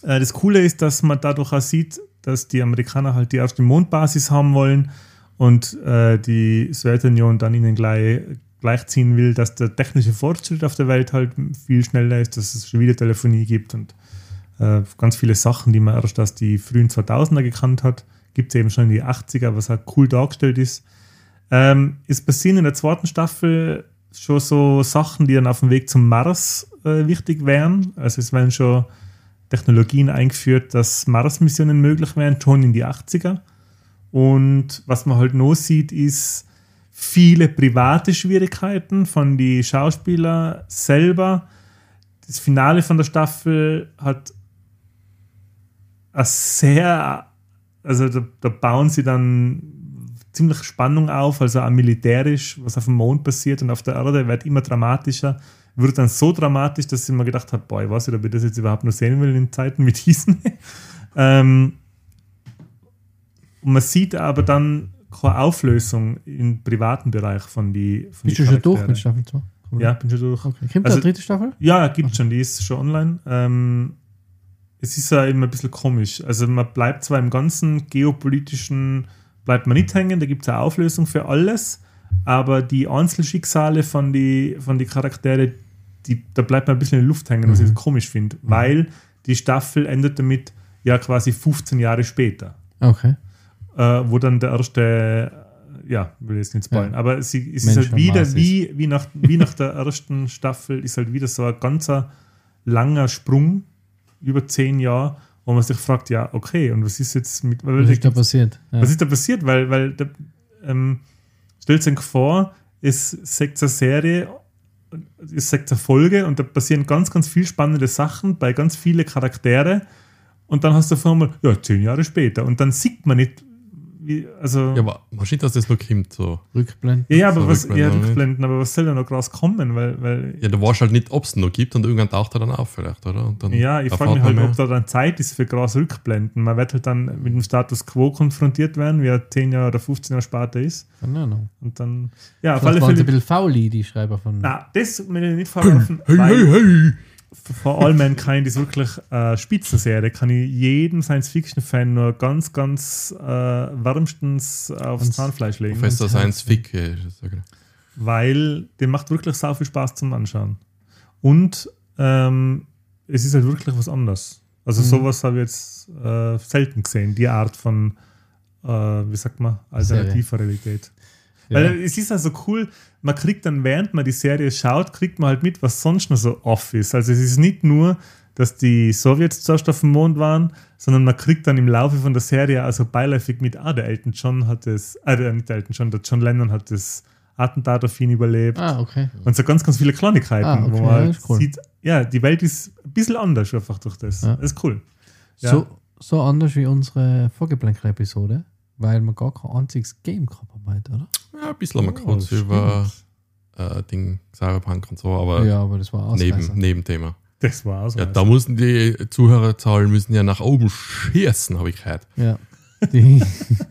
[SPEAKER 2] Äh, das Coole ist, dass man dadurch auch sieht, dass die Amerikaner halt die erste Mondbasis haben wollen und äh, die Sowjetunion dann ihnen gleich gleichziehen will, dass der technische Fortschritt auf der Welt halt viel schneller ist, dass es schon wieder Telefonie gibt und äh, ganz viele Sachen, die man erst aus die frühen 2000er gekannt hat, gibt es eben schon in die 80er, was halt cool dargestellt ist. Ähm, es passieren in der zweiten Staffel schon so Sachen, die dann auf dem Weg zum Mars äh, wichtig wären. Also es werden schon Technologien eingeführt, dass Mars-Missionen möglich wären, schon in die 80er. Und was man halt noch sieht, ist viele private Schwierigkeiten von den Schauspielern selber. Das Finale von der Staffel hat eine sehr, also da, da bauen sie dann ziemlich Spannung auf, also auch militärisch, was auf dem Mond passiert und auf der Erde wird immer dramatischer. Wird dann so dramatisch, dass ich mir gedacht habe, boah, ich weiß nicht, ob ich das jetzt überhaupt noch sehen will in Zeiten mit Disney. ähm, und man sieht aber dann, keine Auflösung im privaten Bereich von die von
[SPEAKER 3] Bist
[SPEAKER 2] die
[SPEAKER 3] du schon durch mit Staffel 2?
[SPEAKER 2] Ja, bin schon durch.
[SPEAKER 3] Okay. Kommt
[SPEAKER 2] Also-
[SPEAKER 3] da eine dritte Staffel?
[SPEAKER 2] Ja, gibt schon, die ist schon online. Ähm, es ist ja immer ein bisschen komisch. Also man bleibt zwar im ganzen geopolitischen, bleibt man nicht hängen, da gibt es eine Auflösung für alles, aber die Einzelschicksale von die, von die Charaktere, die, da bleibt man ein bisschen in der Luft hängen, was ich komisch finde, weil die Staffel endet damit ja quasi 15 Jahre später,
[SPEAKER 3] Okay.
[SPEAKER 2] Äh, wo dann der erste, ja, will jetzt nicht spoilern,
[SPEAKER 3] Ja.
[SPEAKER 2] aber sie, es ist halt wieder
[SPEAKER 3] Mars ist.
[SPEAKER 2] wie, wie, nach, wie nach der ersten Staffel, ist halt wieder so ein ganzer langer Sprung über zehn Jahre, wo man sich fragt, ja, okay, und was ist jetzt mit,
[SPEAKER 3] Was ist da passiert? Ja.
[SPEAKER 2] was ist da passiert? Weil, weil da, ähm, stellt sich vor, es sagt eine Serie, es sagt eine Folge und da passieren ganz, ganz viel spannende Sachen bei ganz viele Charaktere und dann hast du auf einmal, ja, zehn Jahre später und dann sieht man nicht, wie, also.
[SPEAKER 1] Ja, aber wahrscheinlich, dass das noch kommt. So.
[SPEAKER 3] Rückblenden.
[SPEAKER 2] Ja, ja, aber
[SPEAKER 1] So
[SPEAKER 2] was, ja,
[SPEAKER 1] Rückblenden, ne?
[SPEAKER 2] Rückblenden, aber was soll da noch groß kommen? Weil, weil
[SPEAKER 1] Ja, du weißt halt nicht, ob es noch gibt und irgendwann taucht er dann auf, vielleicht, oder? Und dann
[SPEAKER 2] ja, ich frage mich
[SPEAKER 1] man
[SPEAKER 2] halt,
[SPEAKER 1] mehr.
[SPEAKER 2] ob da dann Zeit ist für groß Rückblenden. Man wird halt dann mit dem Status quo konfrontiert werden, wie er 10 Jahre oder 15 Jahre später ist.
[SPEAKER 3] Keine Ahnung.
[SPEAKER 2] Und dann, ja, auf alle
[SPEAKER 3] waren sie ein
[SPEAKER 2] Fälle.
[SPEAKER 3] bisschen fauli, die Schreiber von.
[SPEAKER 2] Na, das will ich nicht vorwerfen,
[SPEAKER 1] Hey, hey, hey!
[SPEAKER 2] For All Mankind ist wirklich äh, Spitzenserie. Kann ich jedem Science-Fiction-Fan nur ganz, ganz äh, wärmstens aufs Zahnfleisch legen.
[SPEAKER 1] Professor äh, so genau.
[SPEAKER 2] weil dem macht wirklich sau viel Spaß zum Anschauen. Und ähm, es ist halt wirklich was anderes. Also
[SPEAKER 3] Mhm.
[SPEAKER 2] sowas habe ich jetzt äh, selten gesehen, die Art von, äh, wie sagt man, alternativer Realität.
[SPEAKER 3] Ja.
[SPEAKER 2] Weil es ist also cool, man kriegt dann, während man die Serie schaut, kriegt man halt mit, was sonst noch so off ist. Also es ist nicht nur, dass die Sowjets zuerst auf dem Mond waren, sondern man kriegt dann im Laufe von der Serie also beiläufig mit, ah, der Elton John hat das, äh, der- nicht der Elton John, der John Lennon hat das Attentat auf ihn überlebt.
[SPEAKER 3] Ah, okay.
[SPEAKER 2] Und so ganz, ganz viele Kleinigkeiten,
[SPEAKER 3] Ah, okay,
[SPEAKER 2] wo
[SPEAKER 3] ja,
[SPEAKER 2] man halt
[SPEAKER 3] ist cool.
[SPEAKER 2] sieht, ja, die Welt ist ein bisschen anders einfach durch das.
[SPEAKER 3] Ja.
[SPEAKER 2] Das ist cool. Ja.
[SPEAKER 3] So, so anders wie unsere Vorgeplänkel-Episode, weil wir gar kein einziges Game gehabt haben heute, oder?
[SPEAKER 1] Ja, ein bisschen haben wir
[SPEAKER 2] Oh,
[SPEAKER 1] kurz
[SPEAKER 2] stimmt.
[SPEAKER 1] über äh, Ding Cyberpunk und so, aber
[SPEAKER 3] ja, aber das war Ausreißer.
[SPEAKER 1] neben, Nebenthema.
[SPEAKER 2] Das war's.
[SPEAKER 1] Ja, da mussten die Zuhörerzahlen müssen ja nach oben schießen, habe ich gehört.
[SPEAKER 3] Ja. Die,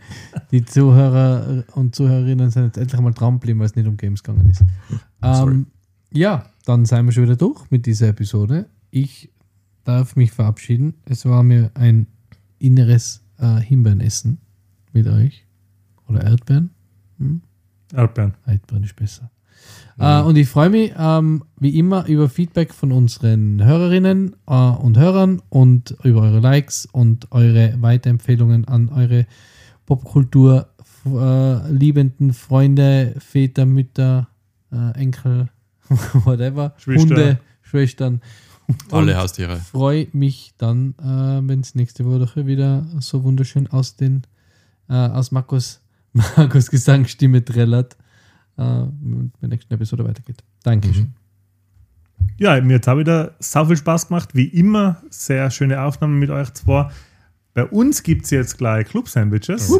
[SPEAKER 3] die Zuhörer und Zuhörerinnen sind jetzt endlich mal dran geblieben, weil es nicht um Games gegangen ist. Ähm, ja, dann sind wir schon wieder durch mit dieser Episode. Ich darf mich verabschieden. Es war mir ein inneres äh, Himbeerenessen mit euch. Oder Erdbeeren. Hm?
[SPEAKER 2] Erdbeeren.
[SPEAKER 3] Erdbeeren ist besser. Äh, und ich freue mich ähm, wie immer über Feedback von unseren Hörerinnen äh, und Hörern und über eure Likes und eure Weiterempfehlungen an eure Popkultur äh, liebenden Freunde, Väter, Mütter, äh, Enkel, whatever,
[SPEAKER 2] Schwester.
[SPEAKER 3] Hunde, Schwestern.
[SPEAKER 1] Alle
[SPEAKER 3] Und
[SPEAKER 1] Haustiere.
[SPEAKER 3] freue mich dann, äh, wenn es nächste Woche wieder so wunderschön aus den äh, aus Markus, Markus Gesangsstimme trällert, äh, mit der nächsten Episode weitergeht. Dankeschön.
[SPEAKER 2] Ja, mir hat auch wieder sau viel Spaß gemacht. Wie immer, sehr schöne Aufnahmen mit euch zwei. Bei uns gibt es jetzt gleich Club-Sandwiches.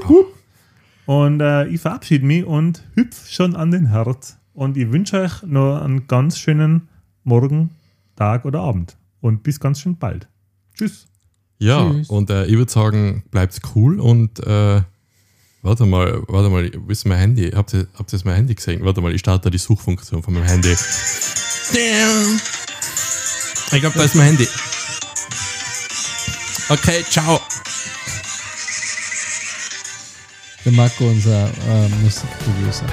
[SPEAKER 2] Und äh, ich verabschiede mich und hüpf schon an den Herd. Und ich wünsche euch noch einen ganz schönen Morgen, Tag oder Abend. Und bis ganz schön bald. Tschüss.
[SPEAKER 1] Ja,
[SPEAKER 3] Tschüss.
[SPEAKER 1] und äh, ich würde sagen, bleibt's cool und äh, warte mal, warte mal, wo ist mein Handy? Habt ihr, habt ihr jetzt mein Handy gesehen? Warte mal, ich starte die Suchfunktion von meinem Handy. Damn. Ich glaube, da ist mein Handy. Okay, ciao.
[SPEAKER 3] Der Marco, unser äh, Musikproducer.